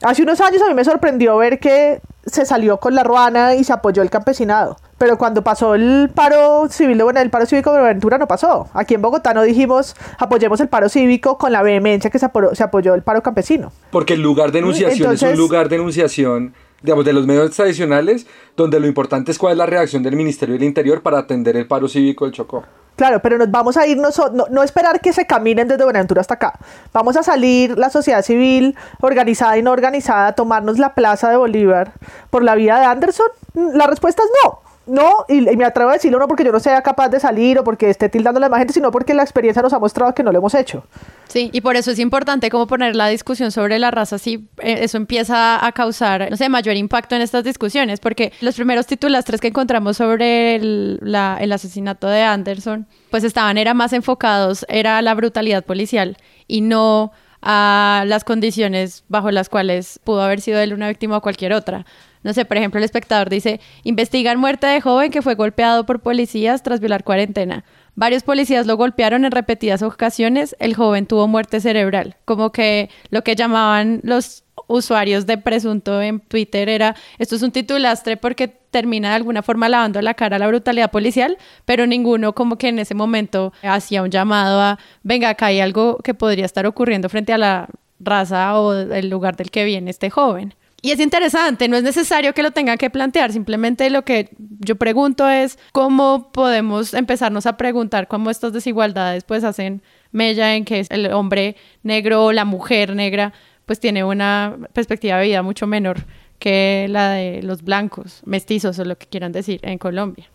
Hace unos años a mí me sorprendió ver que se salió con la ruana y se apoyó el campesinado. Pero cuando pasó el paro civil de Buenaventura, el paro cívico de Buenaventura no pasó. Aquí en Bogotá no dijimos apoyemos el paro cívico con la vehemencia que se apoyó, el paro campesino. Porque el lugar de enunciación es un lugar de enunciación digamos, de los medios tradicionales, donde lo importante es cuál es la reacción del Ministerio del Interior para atender el paro cívico del Chocó. Claro, pero nos vamos a ir, no, no, esperar que se caminen desde Buenaventura hasta acá. Vamos a salir la sociedad civil, organizada y no organizada, a tomarnos la plaza de Bolívar por la vía de Anderson. La respuesta es no no, y, me atrevo a decirlo no porque yo no sea capaz de salir o porque esté tildando la más gente, sino porque la experiencia nos ha mostrado que no lo hemos hecho. Sí, y por eso es importante como poner la discusión sobre la raza, si eh, eso empieza a causar, no sé, mayor impacto en estas discusiones, porque los primeros titulastres que encontramos sobre el, el asesinato de Anderson, pues estaban, era más enfocados, era la brutalidad policial y no a las condiciones bajo las cuales pudo haber sido él una víctima o cualquier otra. No sé, por ejemplo, el espectador dice, investigan muerte de joven que fue golpeado por policías tras violar cuarentena. Varios policías lo golpearon en repetidas ocasiones, el joven tuvo muerte cerebral. Como que lo que llamaban los usuarios de presunto en Twitter era, esto es un titulastre porque termina de alguna forma lavando la cara a la brutalidad policial, pero ninguno como que en ese momento hacía un llamado a, venga, acá hay algo que podría estar ocurriendo frente a la raza o el lugar del que viene este joven. Y es interesante, no es necesario que lo tengan que plantear, simplemente lo que yo pregunto es cómo podemos empezarnos a preguntar cómo estas desigualdades pues hacen mella en que el hombre negro o la mujer negra pues tiene una perspectiva de vida mucho menor que la de los blancos, mestizos o lo que quieran decir en Colombia.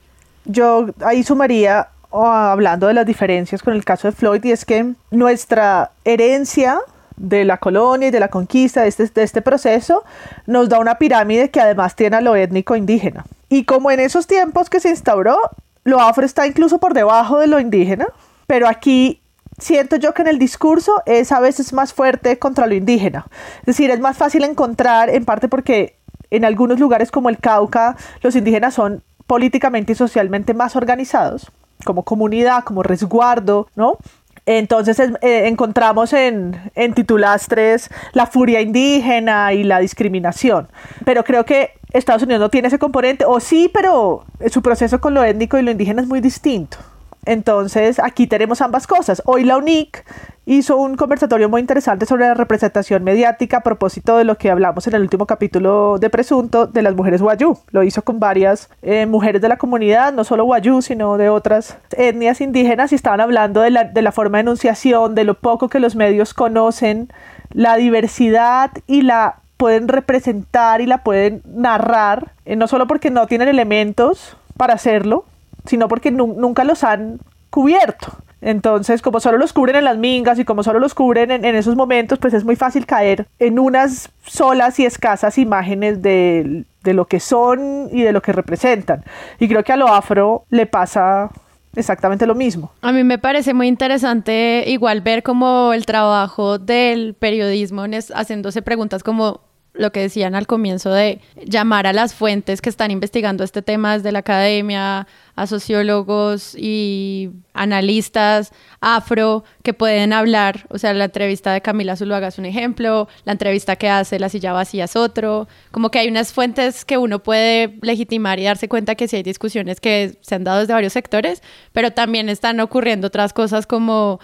Yo ahí sumaría, hablando de las diferencias con el caso de Floyd, y es que nuestra herencia de la colonia y de la conquista, de este, de este proceso, nos da una pirámide que además tiene a lo étnico indígena. Y como en esos tiempos que se instauró, lo afro está incluso por debajo de lo indígena, pero aquí siento yo que en el discurso es a veces más fuerte contra lo indígena. Es decir, es más fácil encontrar, en parte porque en algunos lugares como el Cauca, los indígenas son políticamente y socialmente más organizados, como comunidad, como resguardo, ¿no? Entonces eh, encontramos en, en titulastres la furia indígena y la discriminación. Pero creo que Estados Unidos no tiene ese componente, o sí, pero su proceso con lo étnico y lo indígena es muy distinto. Entonces aquí tenemos ambas cosas. Hoy la UNIC hizo un conversatorio muy interesante sobre la representación mediática a propósito de lo que hablamos en el último capítulo de Presunto de las mujeres Wayuu. Lo hizo con varias eh, mujeres de la comunidad, no solo Wayuu, sino de otras etnias indígenas y estaban hablando de la, de la forma de enunciación, de lo poco que los medios conocen, la diversidad y la pueden representar y la pueden narrar, eh, no solo porque no tienen elementos para hacerlo, sino porque nunca los han cubierto. Entonces, como solo los cubren en las mingas y como solo los cubren en, esos momentos, pues es muy fácil caer en unas solas y escasas imágenes de, de, lo que son y de lo que representan. Y creo que a lo afro le pasa exactamente lo mismo. A mí me parece muy interesante igual ver como el trabajo del periodismo haciéndose preguntas como lo que decían al comienzo de llamar a las fuentes que están investigando este tema desde la academia, a sociólogos y analistas afro que pueden hablar, o sea, la entrevista de Camila Zuluaga es un ejemplo, la entrevista que hace La Silla Vacía es otro, como que hay unas fuentes que uno puede legitimar y darse cuenta que sí hay discusiones que se han dado desde varios sectores, pero también están ocurriendo otras cosas como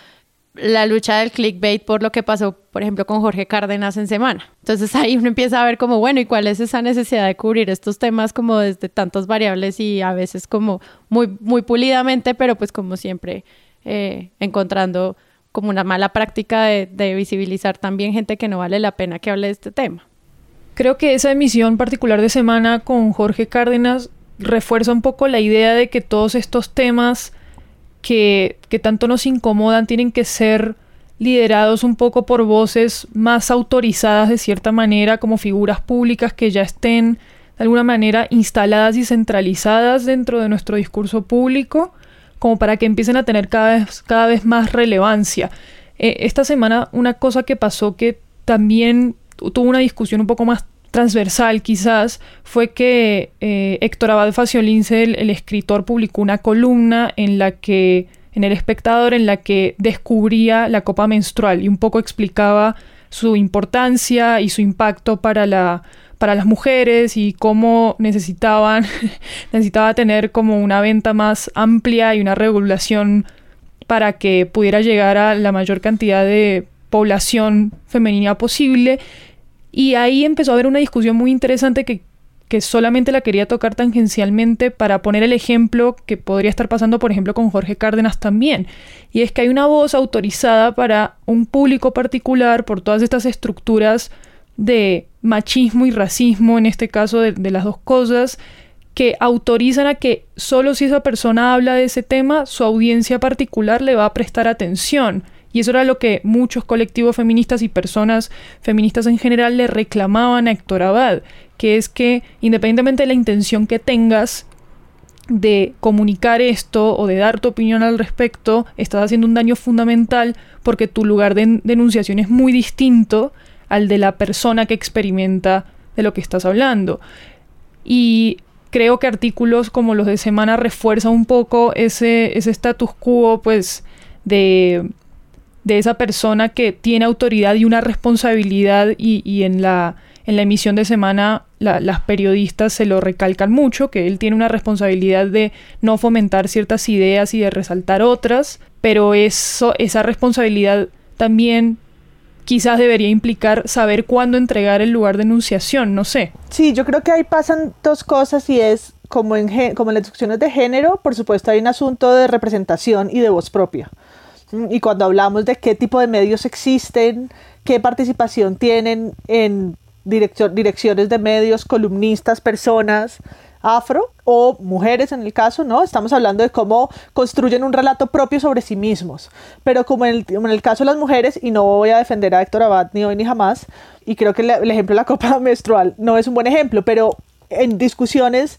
la lucha del clickbait por lo que pasó, por ejemplo, con Jorge Cárdenas en semana. Entonces ahí uno empieza a ver como, bueno, ¿y cuál es esa necesidad de cubrir estos temas como desde tantas variables y a veces como muy, muy pulidamente, pero pues como siempre eh, encontrando como una mala práctica de, de visibilizar también gente que no vale la pena que hable de este tema. Creo que esa emisión particular de semana con Jorge Cárdenas refuerza un poco la idea de que todos estos temas que, que tanto nos incomodan tienen que ser liderados un poco por voces más autorizadas de cierta manera, como figuras públicas que ya estén de alguna manera instaladas y centralizadas dentro de nuestro discurso público, como para que empiecen a tener cada vez, cada vez más relevancia. Eh, esta semana una cosa que pasó que también tuvo una discusión un poco más transversal quizás fue que eh, Héctor Abad Faciolince, el, escritor, publicó una columna en la que, en El Espectador, en la que descubría la copa menstrual y un poco explicaba su importancia y su impacto para la para las mujeres y cómo necesitaban necesitaba tener como una venta más amplia y una regulación para que pudiera llegar a la mayor cantidad de población femenina posible y ahí empezó a haber una discusión muy interesante que, que solamente la quería tocar tangencialmente para poner el ejemplo que podría estar pasando, por ejemplo, con Jorge Cárdenas también. Y es que hay una voz autorizada para un público particular por todas estas estructuras de machismo y racismo, en este caso de, de, las dos cosas, que autorizan a que solo si esa persona habla de ese tema, su audiencia particular le va a prestar atención. Y eso era lo que muchos colectivos feministas y personas feministas en general le reclamaban a Héctor Abad, que es que independientemente de la intención que tengas de comunicar esto o de dar tu opinión al respecto, estás haciendo un daño fundamental porque tu lugar de denunciación es muy distinto al de la persona que experimenta de lo que estás hablando. Y creo que artículos como los de Semana refuerzan un poco ese, ese status quo, pues, de de esa persona que tiene autoridad y una responsabilidad y, en, la, en la emisión de semana las periodistas se lo recalcan mucho, que él tiene una responsabilidad de no fomentar ciertas ideas y de resaltar otras, pero eso, esa responsabilidad también quizás debería implicar saber cuándo entregar el lugar de enunciación, no sé. Sí, yo creo que ahí pasan dos cosas y es como en, como en las discusiones de género, por supuesto hay un asunto de representación y de voz propia. Y cuando hablamos de qué tipo de medios existen, qué participación tienen en direcciones de medios, columnistas, personas afro o mujeres en el caso, ¿no? Estamos hablando de cómo construyen un relato propio sobre sí mismos. Pero como en el, caso de las mujeres, y no voy a defender a Héctor Abad ni hoy ni jamás, y creo que el ejemplo de la copa menstrual no es un buen ejemplo, pero en discusiones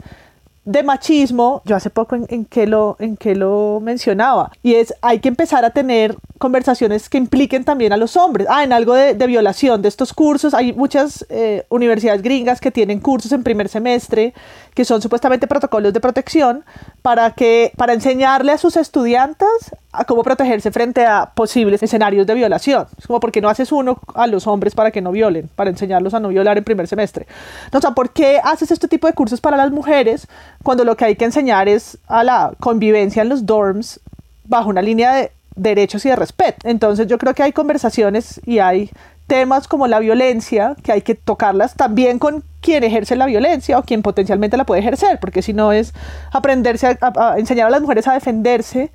de machismo, yo hace poco en, que lo, en que lo mencionaba, y es hay que empezar a tener conversaciones que impliquen también a los hombres. Ah, en algo de, violación de estos cursos, hay muchas eh, universidades gringas que tienen cursos en primer semestre que son supuestamente protocolos de protección para que para enseñarle a sus estudiantes a cómo protegerse frente a posibles escenarios de violación. Es como porque no haces uno a los hombres para que no violen, para enseñarlos a no violar en primer semestre. O sea, ¿por qué haces este tipo de cursos para las mujeres cuando lo que hay que enseñar es a la convivencia en los dorms bajo una línea de derechos y de respeto? Entonces yo creo que hay conversaciones y hay temas como la violencia, que hay que tocarlas también con quien ejerce la violencia o quien potencialmente la puede ejercer, porque si no es aprenderse a, enseñar a las mujeres a defenderse,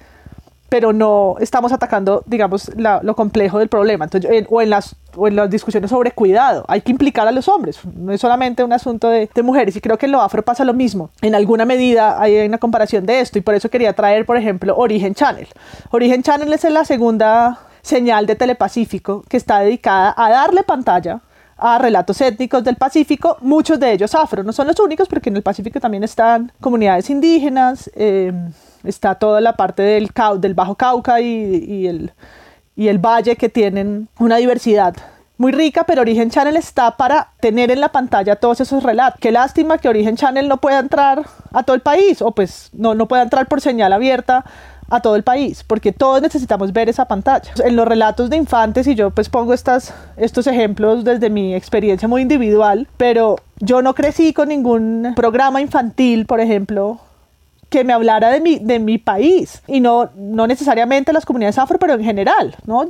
pero no estamos atacando, digamos, lo complejo del problema. Entonces, o, en las, o en las discusiones sobre cuidado, hay que implicar a los hombres, no es solamente un asunto de, de, mujeres, y creo que en lo afro pasa lo mismo. En alguna medida hay una comparación de esto, y por eso quería traer, por ejemplo, Origen Channel. Origen Channel es la segunda señal de Telepacífico que está dedicada a darle pantalla a relatos étnicos del Pacífico, muchos de ellos afro. No son los únicos, porque en el Pacífico también están comunidades indígenas, eh, está toda la parte del, del Bajo Cauca y, y, el, y el valle que tienen una diversidad muy rica, pero Origen Channel está para tener en la pantalla todos esos relatos. Qué lástima que Origen Channel no pueda entrar a todo el país, o pues no, no pueda entrar por señal abierta a todo el país, porque todos necesitamos ver esa pantalla. En los relatos de infantes, y yo pues pongo estas, estos ejemplos desde mi experiencia muy individual, pero yo no crecí con ningún programa infantil, por ejemplo, que me hablara de mi, de mi país, y no, no necesariamente las comunidades afro, pero en general, ¿no?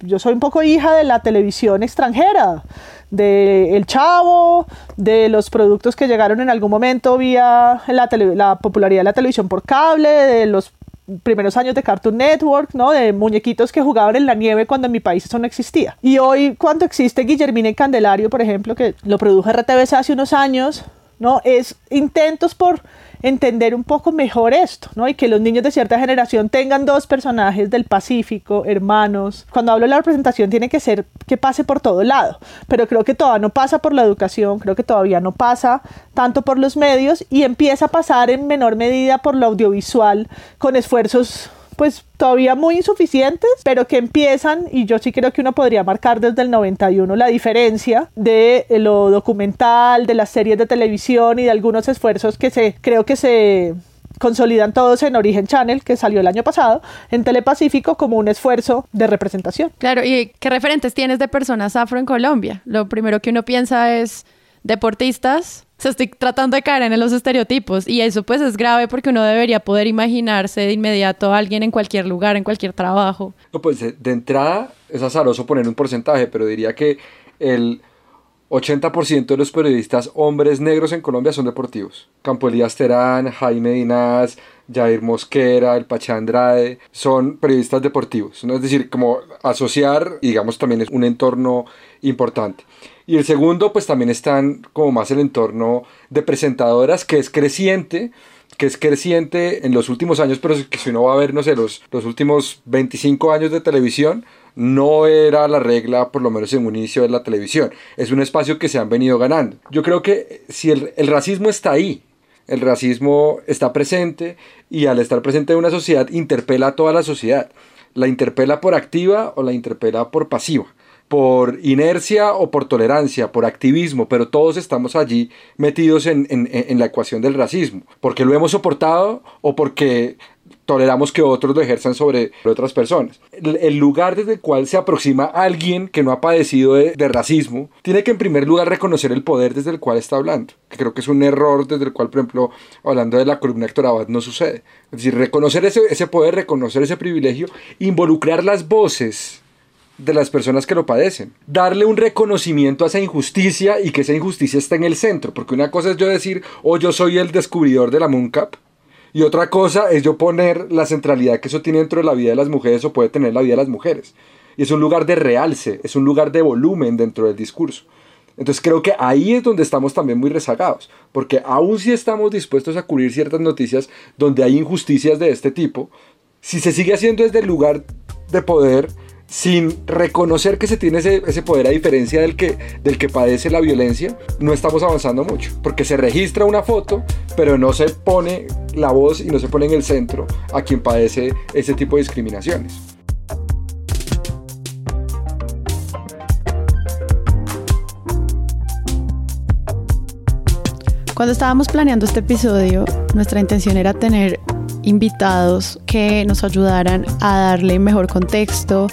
Yo soy un poco hija de la televisión extranjera, de El Chavo, de los productos que llegaron en algún momento vía la, la popularidad de la televisión por cable, de los primeros años de Cartoon Network, ¿no? De muñequitos que jugaban en la nieve cuando en mi país eso no existía. Y hoy, cuando existe Guillermina y Candelario, por ejemplo, que lo produjo RTBC hace unos años, ¿no? Es intentos por entender un poco mejor esto, ¿no? Y que los niños de cierta generación tengan dos personajes del Pacífico, hermanos. Cuando hablo de la representación tiene que ser que pase por todo lado, pero creo que todavía no pasa por la educación, creo que todavía no pasa tanto por los medios y empieza a pasar en menor medida por lo audiovisual con esfuerzos pues todavía muy insuficientes, pero que empiezan, y yo sí creo que uno podría marcar desde el 91 la diferencia de lo documental, de las series de televisión y de algunos esfuerzos que se, creo que se consolidan todos en Origen Channel, que salió el año pasado, en Telepacífico como un esfuerzo de representación. Claro, ¿y qué referentes tienes de personas afro en Colombia? Lo primero que uno piensa es deportistas, se estoy tratando de caer en los estereotipos y eso pues es grave porque uno debería poder imaginarse de inmediato a alguien en cualquier lugar, en cualquier trabajo. No, pues de entrada es azaroso poner un porcentaje, pero diría que el 80% de los periodistas hombres negros en Colombia son deportivos. Campo Elías Terán, Jaime Dinás, Jair Mosquera, el Pacha Andrade, son periodistas deportivos. ¿no? Es decir, como asociar, digamos, también es un entorno importante. Y el segundo, pues también están como más el entorno de presentadoras, que es creciente, que es creciente en los últimos años, pero que si uno va a ver, no sé, los, los últimos 25 años de televisión, no era la regla, por lo menos en un inicio de la televisión. Es un espacio que se han venido ganando. Yo creo que si el, el racismo está ahí, el racismo está presente y al estar presente en una sociedad interpela a toda la sociedad. La interpela por activa o la interpela por pasiva por inercia o por tolerancia, por activismo, pero todos estamos allí metidos en, la ecuación del racismo, porque lo hemos soportado o porque toleramos que otros lo ejerzan sobre otras personas. El, lugar desde el cual se aproxima alguien que no ha padecido de, racismo, tiene que en primer lugar reconocer el poder desde el cual está hablando, que creo que es un error desde el cual, por ejemplo, hablando de la columna Héctor Abad, no sucede. Es decir, reconocer ese, ese poder, reconocer ese privilegio, involucrar las voces de las personas que lo padecen. Darle un reconocimiento a esa injusticia y que esa injusticia está en el centro. Porque una cosa es yo decir, oh, yo soy el descubridor de la MUNCAP. Y otra cosa es yo poner la centralidad que eso tiene dentro de la vida de las mujeres o puede tener la vida de las mujeres. Y es un lugar de realce, es un lugar de volumen dentro del discurso. Entonces creo que ahí es donde estamos también muy rezagados, porque aún si estamos dispuestos a cubrir ciertas noticias donde hay injusticias de este tipo, si se sigue haciendo desde el lugar de poder, sin reconocer que se tiene ese, poder a diferencia del que, del que padece la violencia, no estamos avanzando mucho. Porque se registra una foto, pero no se pone la voz y no se pone en el centro a quien padece ese tipo de discriminaciones. Cuando estábamos planeando este episodio, nuestra intención era tener invitados que nos ayudaran a darle mejor contexto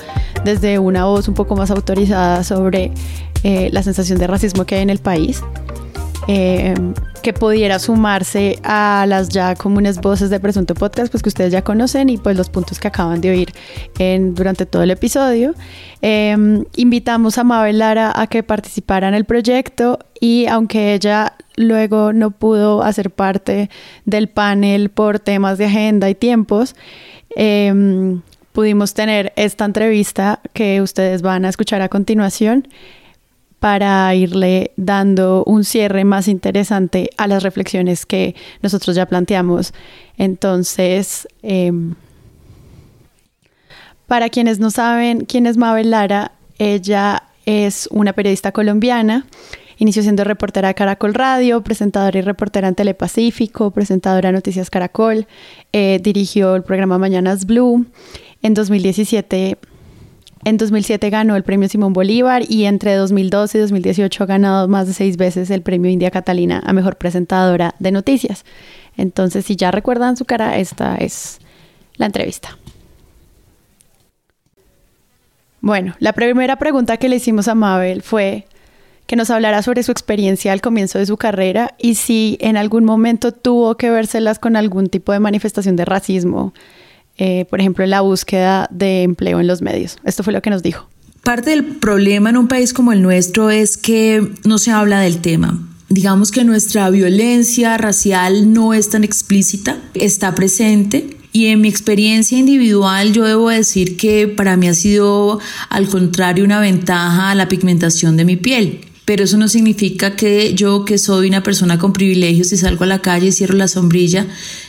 desde una voz un poco más autorizada sobre eh, la sensación de racismo que hay en el país. Eh, que pudiera sumarse a las ya comunes voces de Presunto Podcast, pues que ustedes ya conocen y pues los puntos que acaban de oír durante todo el episodio. Em, invitamos a Mabel Lara a que participara en el proyecto y aunque ella luego no pudo hacer parte del panel por temas de agenda y tiempos, em, pudimos tener esta entrevista que ustedes van a escuchar a continuación para irle dando un cierre más interesante a las reflexiones que nosotros ya planteamos. Entonces, em, para quienes no saben quién es Mabel Lara, ella es una periodista colombiana. Inició siendo reportera de Caracol Radio, presentadora y reportera en Telepacífico, presentadora de Noticias Caracol, eh, dirigió el programa Mañanas Blue. En 2017 en 2007 ganó el premio Simón Bolívar y entre 2012 y 2018 ha ganado más de seis veces el premio India Catalina a mejor presentadora de noticias. Entonces, si ya recuerdan su cara, esta es la entrevista. Bueno, la primera pregunta que le hicimos a Mabel fue que nos hablara sobre su experiencia al comienzo de su carrera y si en algún momento tuvo que vérselas con algún tipo de manifestación de racismo eh, por ejemplo, la búsqueda de empleo en los medios. Esto fue lo que nos dijo. Parte del problema en un país como el nuestro es que no se habla del tema. Digamos que nuestra violencia racial no es tan explícita, está presente Y en mi experiencia individual yo debo decir que para mí ha sido al contrario una ventaja la pigmentación de mi piel pero eso no significa que yo que soy una persona con privilegios y salgo a la calle y cierro la sombrilla,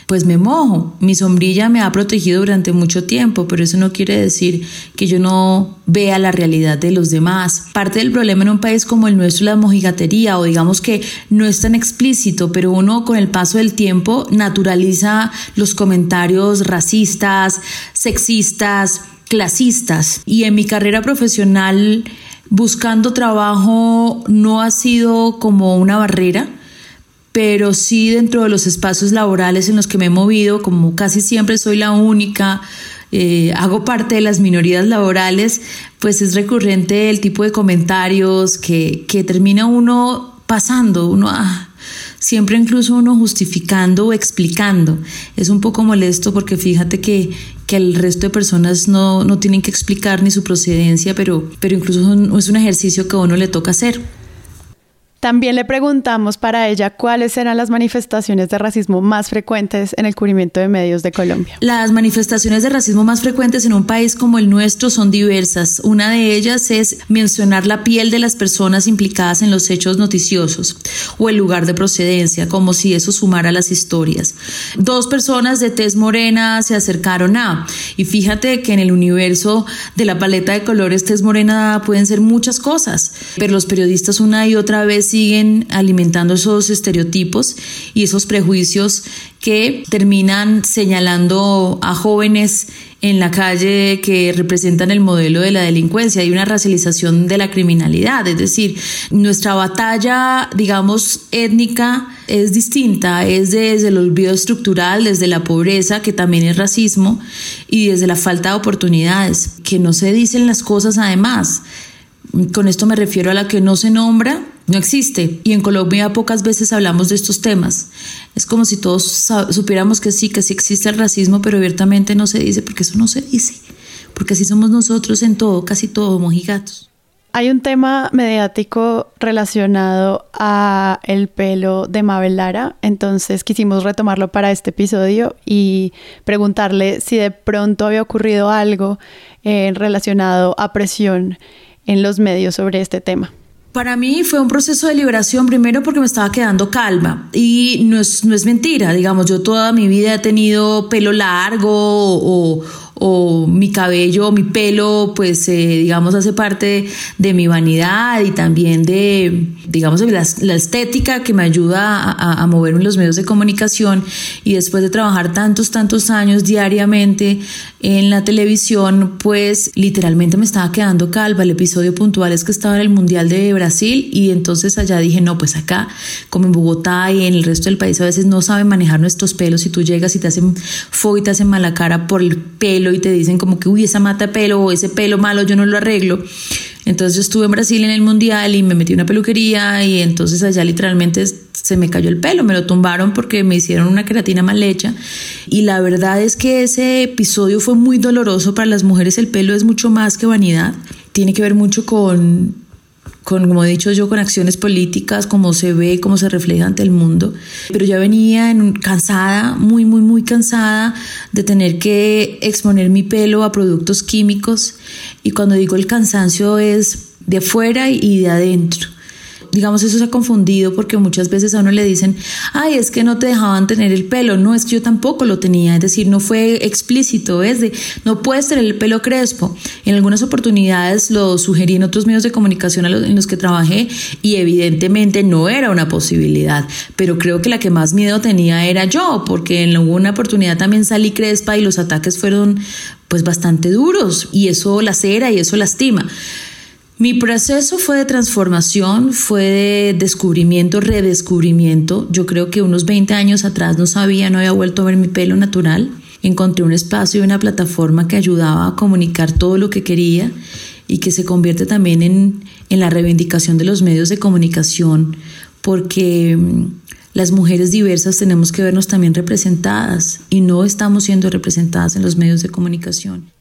pues me mojo. Mi sombrilla me ha protegido durante mucho tiempo, pero eso no quiere decir que yo no vea la realidad de los demás. Parte del problema en un país como el nuestro es la mojigatería o digamos que no es tan explícito, pero uno con el paso del tiempo naturaliza los comentarios racistas, sexistas, clasistas. Y en mi carrera profesional buscando trabajo no ha sido como una barrera, pero sí dentro de los espacios laborales en los que me he movido, como casi siempre soy la única, eh, hago parte de las minorías laborales, pues es recurrente el tipo de comentarios que, que termina uno pasando, uno... Ah, siempre incluso uno justificando o explicando. Es un poco molesto porque fíjate que, que el resto de personas no, no tienen que explicar ni su procedencia, pero, pero incluso es un ejercicio que a uno le toca hacer. También le preguntamos para ella cuáles eran las manifestaciones de racismo más frecuentes en el cubrimiento de medios de Colombia. Las manifestaciones de racismo más frecuentes en un país como el nuestro son diversas. Una de ellas es mencionar la piel de las personas implicadas en los hechos noticiosos o el lugar de procedencia, como si eso sumara las historias. Dos personas de tez morena se acercaron a, y fíjate que en el universo de la paleta de colores tez morena pueden ser muchas cosas, pero los periodistas una y otra vez siguen alimentando esos estereotipos y esos prejuicios que terminan señalando a jóvenes en la calle que representan el modelo de la delincuencia. Hay una racialización de la criminalidad, es decir, nuestra batalla, digamos, étnica es distinta, es desde el olvido estructural, desde la pobreza, que también es racismo, y desde la falta de oportunidades, que no se dicen las cosas además. Con esto me refiero a la que no se nombra, no existe. Y en Colombia pocas veces hablamos de estos temas. Es como si todos supiéramos que sí, que sí existe el racismo, pero abiertamente no se dice, porque eso no se dice. Porque así somos nosotros en todo, casi todo, mojigatos. Hay un tema mediático relacionado a el pelo de Mabel Lara, entonces quisimos retomarlo para este episodio y preguntarle si de pronto había ocurrido algo eh, relacionado a presión en los medios sobre este tema. Para mí fue un proceso de liberación primero porque me estaba quedando calma. Y no es, no es mentira, digamos, yo toda mi vida he tenido pelo largo o, o mi cabello, mi pelo, pues eh, digamos hace parte de mi vanidad y también de, digamos, la, la estética que me ayuda a, a, moverme en los medios de comunicación y después de trabajar tantos, tantos años diariamente en la televisión, pues literalmente me estaba quedando calva. El episodio puntual es que estaba en el Mundial de Brasil y entonces allá dije, no, pues acá, como en Bogotá y en el resto del país a veces no saben manejar nuestros pelos y tú llegas y te hacen fuego y te hacen mala cara por el pelo y te dicen como que, uy, esa mata pelo o ese pelo malo yo no lo arreglo. Entonces yo estuve en Brasil en el mundial y me metí una peluquería y entonces allá literalmente se me cayó el pelo, me lo tumbaron porque me hicieron una queratina mal hecha y la verdad es que ese episodio fue muy doloroso para las mujeres, el pelo es mucho más que vanidad, tiene que ver mucho con con, como he dicho yo, con acciones políticas, como se ve, cómo se refleja ante el mundo. Pero ya venía cansada, muy, muy, muy cansada de tener que exponer mi pelo a productos químicos. Y cuando digo el cansancio es de afuera y de adentro digamos, eso se ha confundido porque muchas veces a uno le dicen, ay, es que no te dejaban tener el pelo. No, es que yo tampoco lo tenía. Es decir, no fue explícito, es de, no puedes tener el pelo crespo. En algunas oportunidades lo sugerí en otros medios de comunicación en los que trabajé y evidentemente no era una posibilidad. Pero creo que la que más miedo tenía era yo, porque en alguna oportunidad también salí crespa y los ataques fueron pues bastante duros y eso lacera y eso lastima. Mi proceso fue de transformación, fue de descubrimiento, redescubrimiento. Yo creo que unos 20 años atrás no sabía, no había vuelto a ver mi pelo natural. Encontré un espacio y una plataforma que ayudaba a comunicar todo lo que quería y que se convierte también en, en la reivindicación de los medios de comunicación, porque mm, las mujeres diversas tenemos que vernos también representadas y no estamos siendo representadas en los medios de comunicación.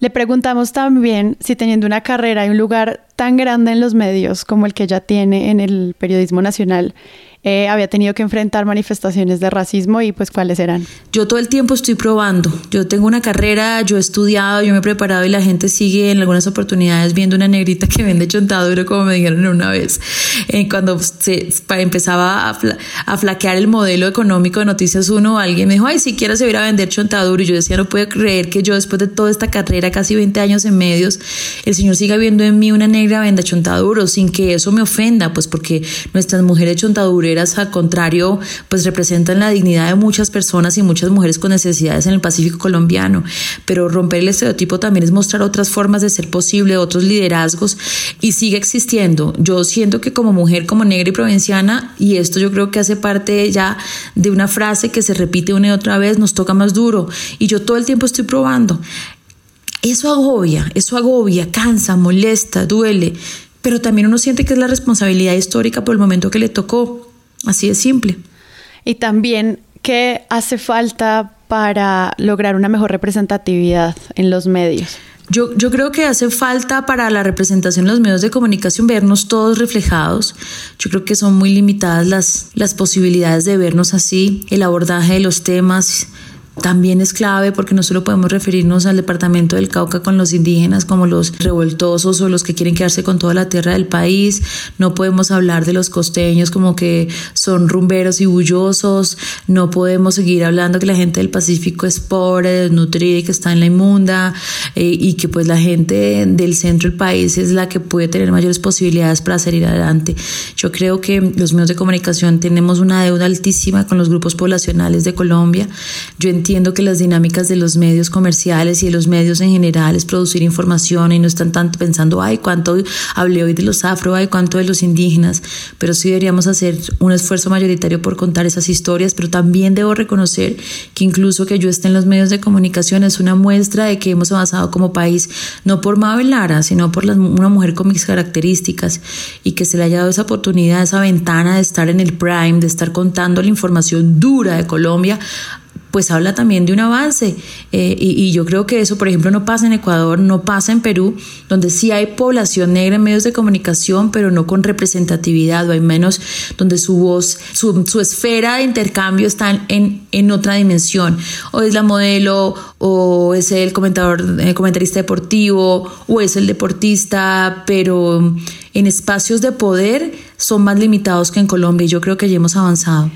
Le preguntamos también si teniendo una carrera y un lugar tan grande en los medios como el que ella tiene en el periodismo nacional, eh, había tenido que enfrentar manifestaciones de racismo y pues cuáles eran. Yo todo el tiempo estoy probando. Yo tengo una carrera, yo he estudiado, yo me he preparado y la gente sigue en algunas oportunidades viendo una negrita que vende chontaduro, como me dijeron una vez. Eh, cuando se empezaba a, flaquear el modelo económico de Noticias 1, alguien me dijo, ay, si quieres se ir a vender chontaduro. Y yo decía, no puedo creer que yo después de toda esta carrera, casi 20 años en medios, el Señor siga viendo en mí una negra venda chontaduro, sin que eso me ofenda, pues porque nuestras mujeres chontaduras al contrario, pues representan la dignidad de muchas personas y muchas mujeres con necesidades en el Pacífico colombiano. Pero romper el estereotipo también es mostrar otras formas de ser posible, otros liderazgos y sigue existiendo. Yo siento que como mujer, como negra y provinciana, y esto yo creo que hace parte ya de una frase que se repite una y otra vez, nos toca más duro. Y yo todo el tiempo estoy probando. Eso agobia, eso agobia, cansa, molesta, duele, pero también uno siente que es la responsabilidad histórica por el momento que le tocó. Así de simple. Y también, ¿qué hace falta para lograr una mejor representatividad en los medios? Yo, yo, creo que hace falta para la representación en los medios de comunicación vernos todos reflejados. Yo creo que son muy limitadas las, las posibilidades de vernos así, el abordaje de los temas, también es clave porque no solo podemos referirnos al departamento del Cauca con los indígenas como los revoltosos o los que quieren quedarse con toda la tierra del país, no podemos hablar de los costeños como que son rumberos y bullosos, no podemos seguir hablando que la gente del Pacífico es pobre, desnutrida y que está en la inmunda eh, y que pues la gente del centro del país es la que puede tener mayores posibilidades para salir adelante. Yo creo que los medios de comunicación tenemos una deuda altísima con los grupos poblacionales de Colombia. Yo entiendo que las dinámicas de los medios comerciales y de los medios en general es producir información y no están tanto pensando, ay, cuánto hablé hoy de los afro, ay, cuánto de los indígenas, pero sí deberíamos hacer un esfuerzo mayoritario por contar esas historias, pero también debo reconocer que incluso que yo esté en los medios de comunicación es una muestra de que hemos avanzado como país, no por Mabel Lara, sino por una mujer con mis características y que se le haya dado esa oportunidad, esa ventana de estar en el prime, de estar contando la información dura de Colombia pues habla también de un avance. Eh, y, yo creo que eso, por ejemplo, no pasa en Ecuador, no pasa en Perú, donde sí hay población negra en medios de comunicación, pero no con representatividad, o hay menos donde su voz, su, su esfera de intercambio está en, en, otra dimensión. O es la modelo, o es el comentador, el comentarista deportivo, o es el deportista, pero en espacios de poder son más limitados que en Colombia, y yo creo que ya hemos avanzado.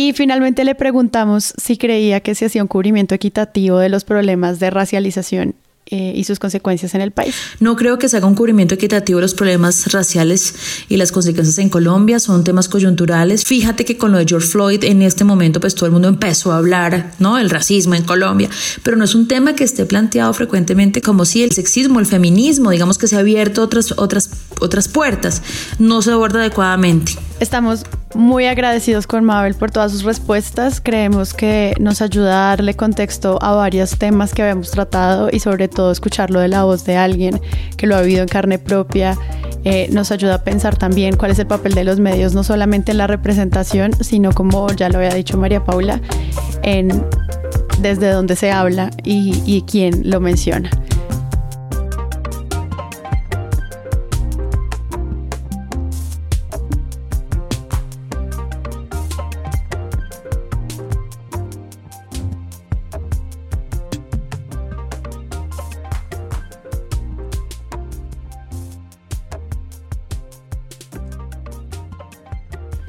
Y finalmente le preguntamos si creía que se hacía un cubrimiento equitativo de los problemas de racialización eh, y sus consecuencias en el país. No creo que se haga un cubrimiento equitativo de los problemas raciales y las consecuencias en Colombia, son temas coyunturales. Fíjate que con lo de George Floyd en este momento pues todo el mundo empezó a hablar, ¿no? El racismo en Colombia, pero no es un tema que esté planteado frecuentemente como si el sexismo, el feminismo, digamos que se ha abierto otras otras otras puertas, no se aborda adecuadamente. Estamos muy agradecidos con Mabel por todas sus respuestas. Creemos que nos ayuda a darle contexto a varios temas que habíamos tratado y sobre todo escucharlo de la voz de alguien que lo ha vivido en carne propia. Eh, nos ayuda a pensar también cuál es el papel de los medios, no solamente en la representación, sino como ya lo había dicho María Paula, en desde dónde se habla y quién lo menciona.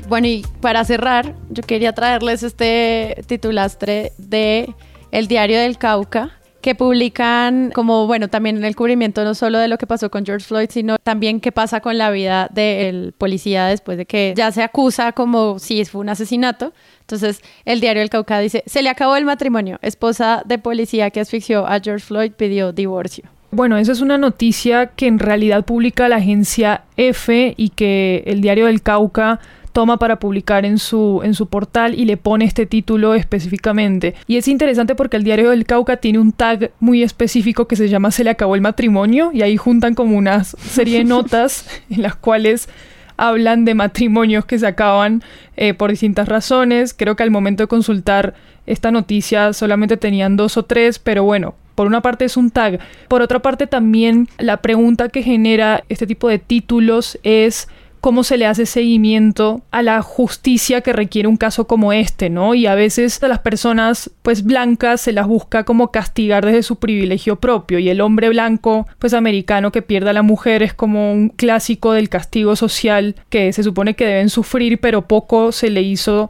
Bueno, y para cerrar, yo quería traerles este titulastre de El Diario del Cauca, que publican como, bueno, también el cubrimiento no solo de lo que pasó con George Floyd, sino también qué pasa con la vida del policía después de que ya se acusa como si fue un asesinato. Entonces, el diario del Cauca dice, se le acabó el matrimonio. Esposa de policía que asfixió a George Floyd pidió divorcio. Bueno, esa es una noticia que en realidad publica la agencia F y que el diario del Cauca toma para publicar en su, en su portal y le pone este título específicamente. Y es interesante porque el diario del Cauca tiene un tag muy específico que se llama Se le acabó el matrimonio y ahí juntan como una serie de notas en las cuales hablan de matrimonios que se acaban eh, por distintas razones. Creo que al momento de consultar esta noticia solamente tenían dos o tres, pero bueno, por una parte es un tag. Por otra parte también la pregunta que genera este tipo de títulos es cómo se le hace seguimiento a la justicia que requiere un caso como este, ¿no? Y a veces a las personas pues blancas se las busca como castigar desde su privilegio propio y el hombre blanco pues americano que pierde a la mujer es como un clásico del castigo social que se supone que deben sufrir pero poco se le hizo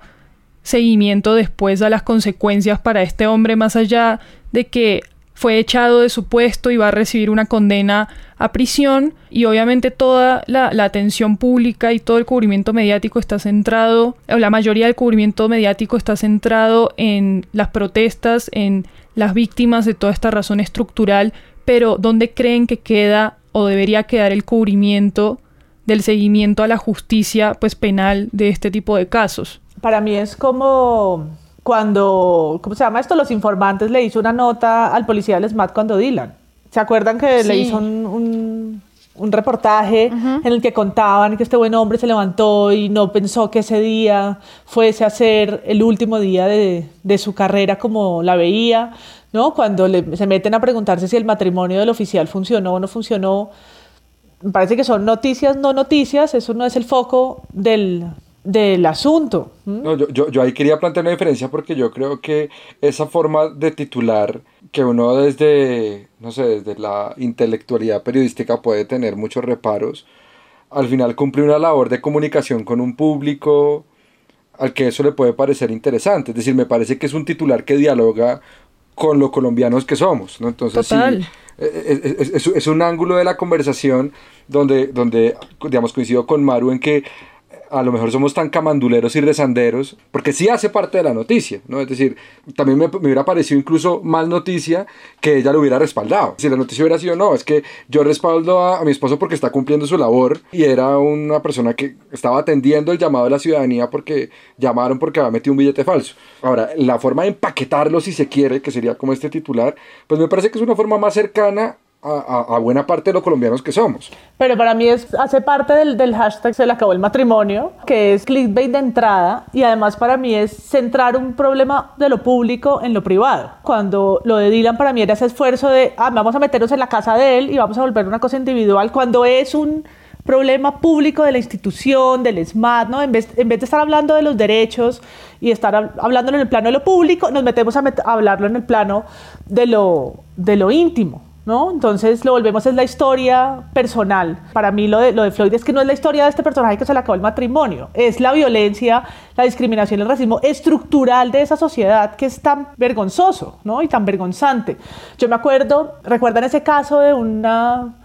seguimiento después a las consecuencias para este hombre más allá de que fue echado de su puesto y va a recibir una condena a prisión y obviamente toda la, atención pública y todo el cubrimiento mediático está centrado, o la mayoría del cubrimiento mediático está centrado en las protestas, en las víctimas de toda esta razón estructural, pero ¿dónde creen que queda o debería quedar el cubrimiento del seguimiento a la justicia pues penal de este tipo de casos? Para mí es como cuando, ¿cómo se llama esto? Los informantes le hizo una nota al policía del SMAT cuando Dylan. ¿Se acuerdan que le hizo un, un, reportaje en el que contaban que este buen hombre se levantó y no pensó que ese día fuese a ser el último día de, de su carrera como la veía, ¿no? Cuando le, se meten a preguntarse si el matrimonio del oficial funcionó o no funcionó. Me parece que son noticias, no noticias, eso no es el foco del, del asunto. No, yo, yo, yo, ahí quería plantear una diferencia porque yo creo que esa forma de titular que uno desde, no sé, desde la intelectualidad periodística puede tener muchos reparos, al final cumple una labor de comunicación con un público al que eso le puede parecer interesante. Es decir, me parece que es un titular que dialoga con los colombianos que somos, ¿no? Entonces sí, e, e, es, es, es, un ángulo de la conversación donde, donde, digamos, coincido con Maru en que a lo mejor somos tan camanduleros y rezanderos, porque sí hace parte de la noticia, ¿no? Es decir, también me, hubiera parecido incluso más noticia que ella lo hubiera respaldado. Si la noticia hubiera sido, no, es que yo respaldo a, mi esposo porque está cumpliendo su labor y era una persona que estaba atendiendo el llamado de la ciudadanía porque llamaron porque había metido un billete falso. Ahora, la forma de empaquetarlo, si se quiere, que sería como este titular, pues me parece que es una forma más cercana a, buena parte de los colombianos que somos. Pero para mí es, hace parte del, hashtag se le acabó el matrimonio, que es clickbait de entrada, y además para mí es centrar un problema de lo público en lo privado. Cuando lo de Dylan para mí era ese esfuerzo de, ah, vamos a meternos en la casa de él y vamos a volver una cosa individual, cuando es un problema público de la institución, del SMAT, ¿no? En vez, en vez de estar hablando de los derechos y estar hablándolo en el plano de lo público, nos metemos a, a hablarlo en el plano de lo, de lo íntimo. ¿No? Entonces lo volvemos es la historia personal. Para mí lo de, lo de Floyd es que no es la historia de este personaje que se le acabó el matrimonio, es la violencia, la discriminación, el racismo estructural de esa sociedad que es tan vergonzoso, ¿no? Y tan vergonzante. Yo me acuerdo, ¿recuerdan ese caso de una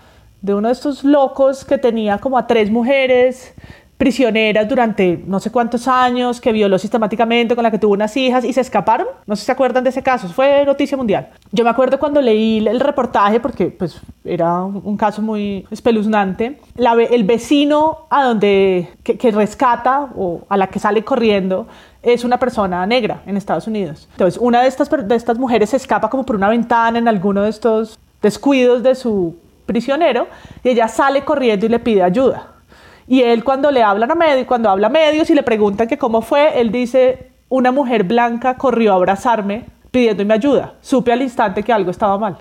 de uno de estos locos que tenía como a tres mujeres prisioneras durante no sé cuántos años, que violó sistemáticamente, con la que tuvo unas hijas y se escaparon. No sé si se acuerdan de ese caso, fue noticia mundial. Yo me acuerdo cuando leí el reportaje, porque pues era un caso muy espeluznante, la, el vecino a donde, que, rescata o a la que sale corriendo es una persona negra en Estados Unidos. Entonces, una de estas, de estas mujeres se escapa como por una ventana en alguno de estos descuidos de su prisionero y ella sale corriendo y le pide ayuda. Y él cuando le hablan a medios, cuando habla a medios y le preguntan que cómo fue, él dice, una mujer blanca corrió a abrazarme pidiéndome ayuda. Supe al instante que algo estaba mal.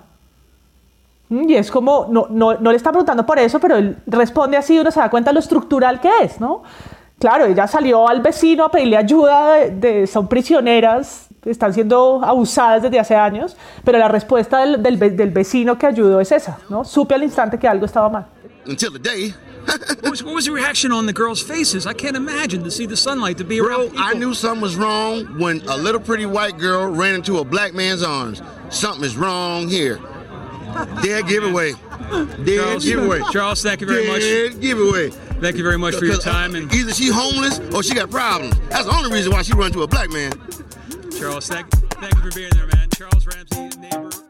Mm, y es como, no, no, no le está preguntando por eso, pero él responde así, uno se da cuenta de lo estructural que es, ¿no? Claro, ella salió al vecino a pedirle ayuda, de, son prisioneras, están siendo abusadas desde hace años, pero la respuesta del, del, vecino que ayudó es esa, ¿no? Supe al instante que algo estaba mal. What, was, what was the reaction on the girls' faces? I can't imagine to see the sunlight to be Bro, around people. I knew something was wrong when a little pretty white girl ran into a black man's arms. Something is wrong here. Dead giveaway. Dead Charles, giveaway. Charles, thank you very Dead much. Dead giveaway. Thank you very much for your uh, time. And either she homeless or she got problems. That's the only reason why she run to a black man. Charles, thank, thank you for being there, man. Charles Ramsey, neighbor.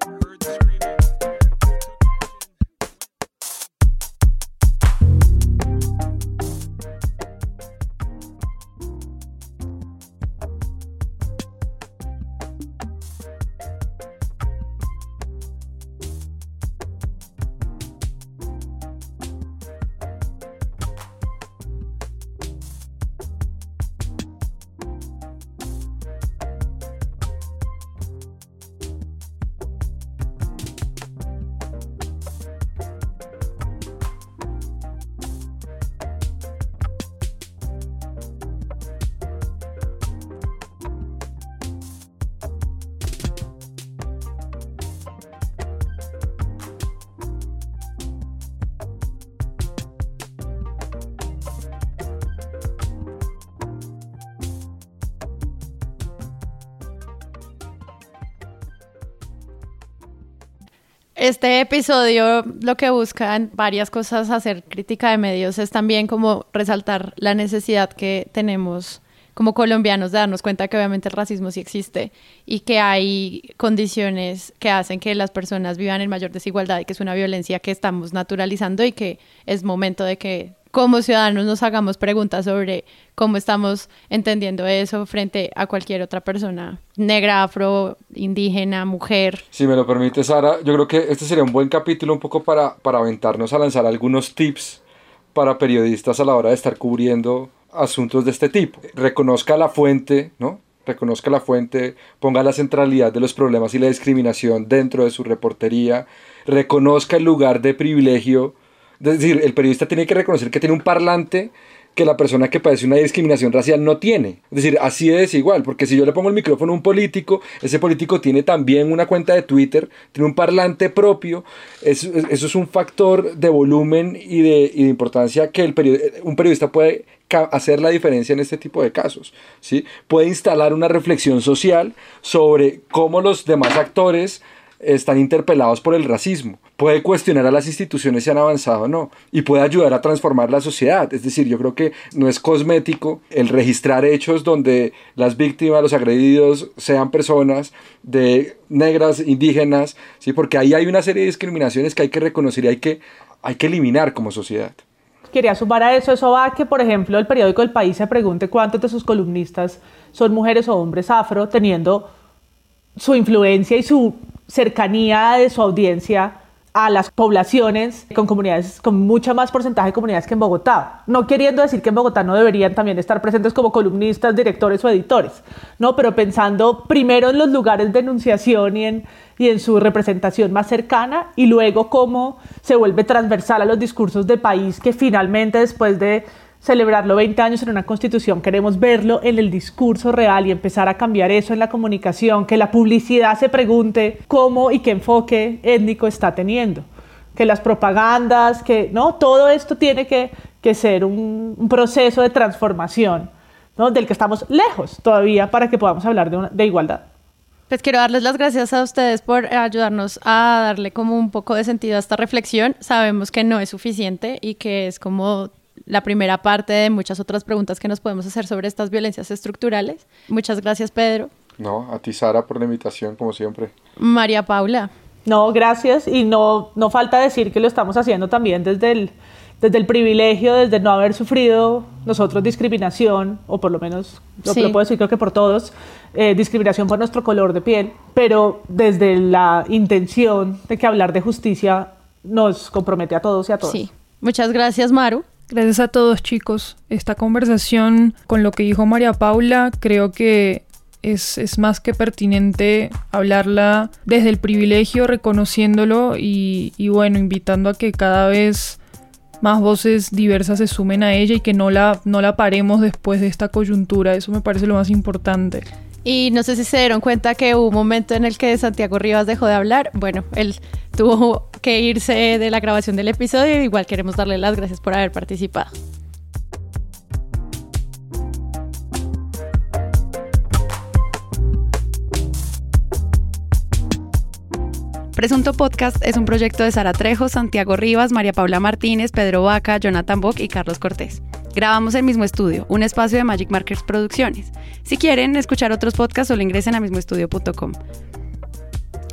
Este episodio lo que busca en varias cosas hacer crítica de medios es también como resaltar la necesidad que tenemos como colombianos de darnos cuenta que obviamente el racismo sí existe y que hay condiciones que hacen que las personas vivan en mayor desigualdad y que es una violencia que estamos naturalizando y que es momento de que como ciudadanos nos hagamos preguntas sobre cómo estamos entendiendo eso frente a cualquier otra persona negra, afro, indígena, mujer. Si me lo permite, Sara, yo creo que este sería un buen capítulo un poco para, para aventarnos a lanzar algunos tips para periodistas a la hora de estar cubriendo asuntos de este tipo. Reconozca la fuente, ¿no? Reconozca la fuente, ponga la centralidad de los problemas y la discriminación dentro de su reportería, reconozca el lugar de privilegio. Es decir, el periodista tiene que reconocer que tiene un parlante que la persona que padece una discriminación racial no tiene. Es decir, así es desigual, porque si yo le pongo el micrófono a un político, ese político tiene también una cuenta de Twitter, tiene un parlante propio, eso, es un factor de volumen y de, y de importancia que el un periodista puede hacer la diferencia en este tipo de casos. ¿sí? Puede instalar una reflexión social sobre cómo los demás actores están interpelados por el racismo. Puede cuestionar a las instituciones si han avanzado o no. Y puede ayudar a transformar la sociedad. Es decir, yo creo que no es cosmético el registrar hechos donde las víctimas, los agredidos, sean personas de negras, indígenas, ¿sí? porque ahí hay una serie de discriminaciones que hay que reconocer y hay que, hay que eliminar como sociedad quería sumar a eso, eso va a que, por ejemplo, el periódico El País se pregunte cuántos de sus columnistas son mujeres o hombres afro, teniendo su influencia y su cercanía de su audiencia a las poblaciones con comunidades, con mucho más porcentaje de comunidades que en Bogotá. No queriendo decir que en Bogotá no deberían también estar presentes como columnistas, directores o editores, ¿no? Pero pensando primero en los lugares de enunciación y en, y en su representación más cercana y luego cómo se vuelve transversal a los discursos de país que finalmente después de celebrarlo 20 años en una constitución, queremos verlo en el discurso real y empezar a cambiar eso en la comunicación, que la publicidad se pregunte cómo y qué enfoque étnico está teniendo, que las propagandas, que no, todo esto tiene que, que ser un, un, proceso de transformación, ¿no? del que estamos lejos todavía para que podamos hablar de, una, de igualdad. Pues quiero darles las gracias a ustedes por ayudarnos a darle como un poco de sentido a esta reflexión. Sabemos que no es suficiente y que es como la primera parte de muchas otras preguntas que nos podemos hacer sobre estas violencias estructurales. Muchas gracias, Pedro. No, a ti, Sara, por la invitación, como siempre. María Paula. No, gracias. Y no, no falta decir que lo estamos haciendo también desde el, desde el privilegio, desde no haber sufrido nosotros discriminación, o por lo menos lo, lo puedo decir creo que por todos, eh, discriminación por nuestro color de piel, pero desde la intención de que hablar de justicia nos compromete a todos y a todos. Sí. Muchas gracias, Maru. Gracias a todos chicos. Esta conversación con lo que dijo María Paula creo que es, es, más que pertinente hablarla desde el privilegio, reconociéndolo y, y, bueno, invitando a que cada vez más voces diversas se sumen a ella y que no la, no la paremos después de esta coyuntura. Eso me parece lo más importante. Y no sé si se dieron cuenta que hubo un momento en el que Santiago Rivas dejó de hablar. Bueno, él tuvo que irse de la grabación del episodio. Igual queremos darle las gracias por haber participado. Presunto Podcast es un proyecto de Sara Trejo, Santiago Rivas, María Paula Martínez, Pedro Vaca, Jonathan Bock y Carlos Cortés. Grabamos el mismo estudio, un espacio de Magic Markers Producciones. Si quieren escuchar otros podcasts, solo ingresen a mismoestudio.com.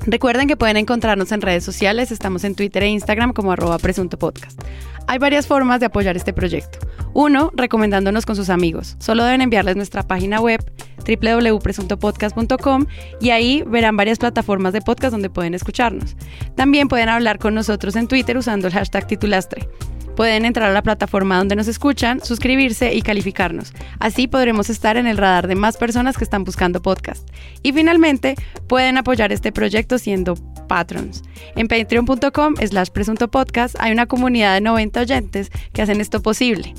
Recuerden que pueden encontrarnos en redes sociales, estamos en Twitter e Instagram como arroba presunto podcast. Hay varias formas de apoyar este proyecto. Uno, recomendándonos con sus amigos. Solo deben enviarles nuestra página web www.presuntopodcast.com y ahí verán varias plataformas de podcast donde pueden escucharnos. También pueden hablar con nosotros en Twitter usando el hashtag titulastre. Pueden entrar a la plataforma donde nos escuchan, suscribirse y calificarnos. Así podremos estar en el radar de más personas que están buscando podcast. Y finalmente, pueden apoyar este proyecto siendo patrons. En patreon.com slash presunto podcast hay una comunidad de 90 oyentes que hacen esto posible.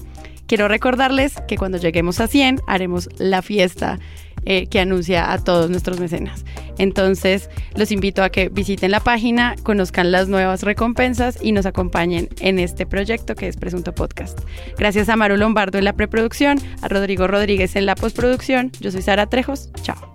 Quiero recordarles que cuando lleguemos a 100 haremos la fiesta eh, que anuncia a todos nuestros mecenas. Entonces, los invito a que visiten la página, conozcan las nuevas recompensas y nos acompañen en este proyecto que es Presunto Podcast. Gracias a Maru Lombardo en la preproducción, a Rodrigo Rodríguez en la postproducción. Yo soy Sara Trejos. Chao.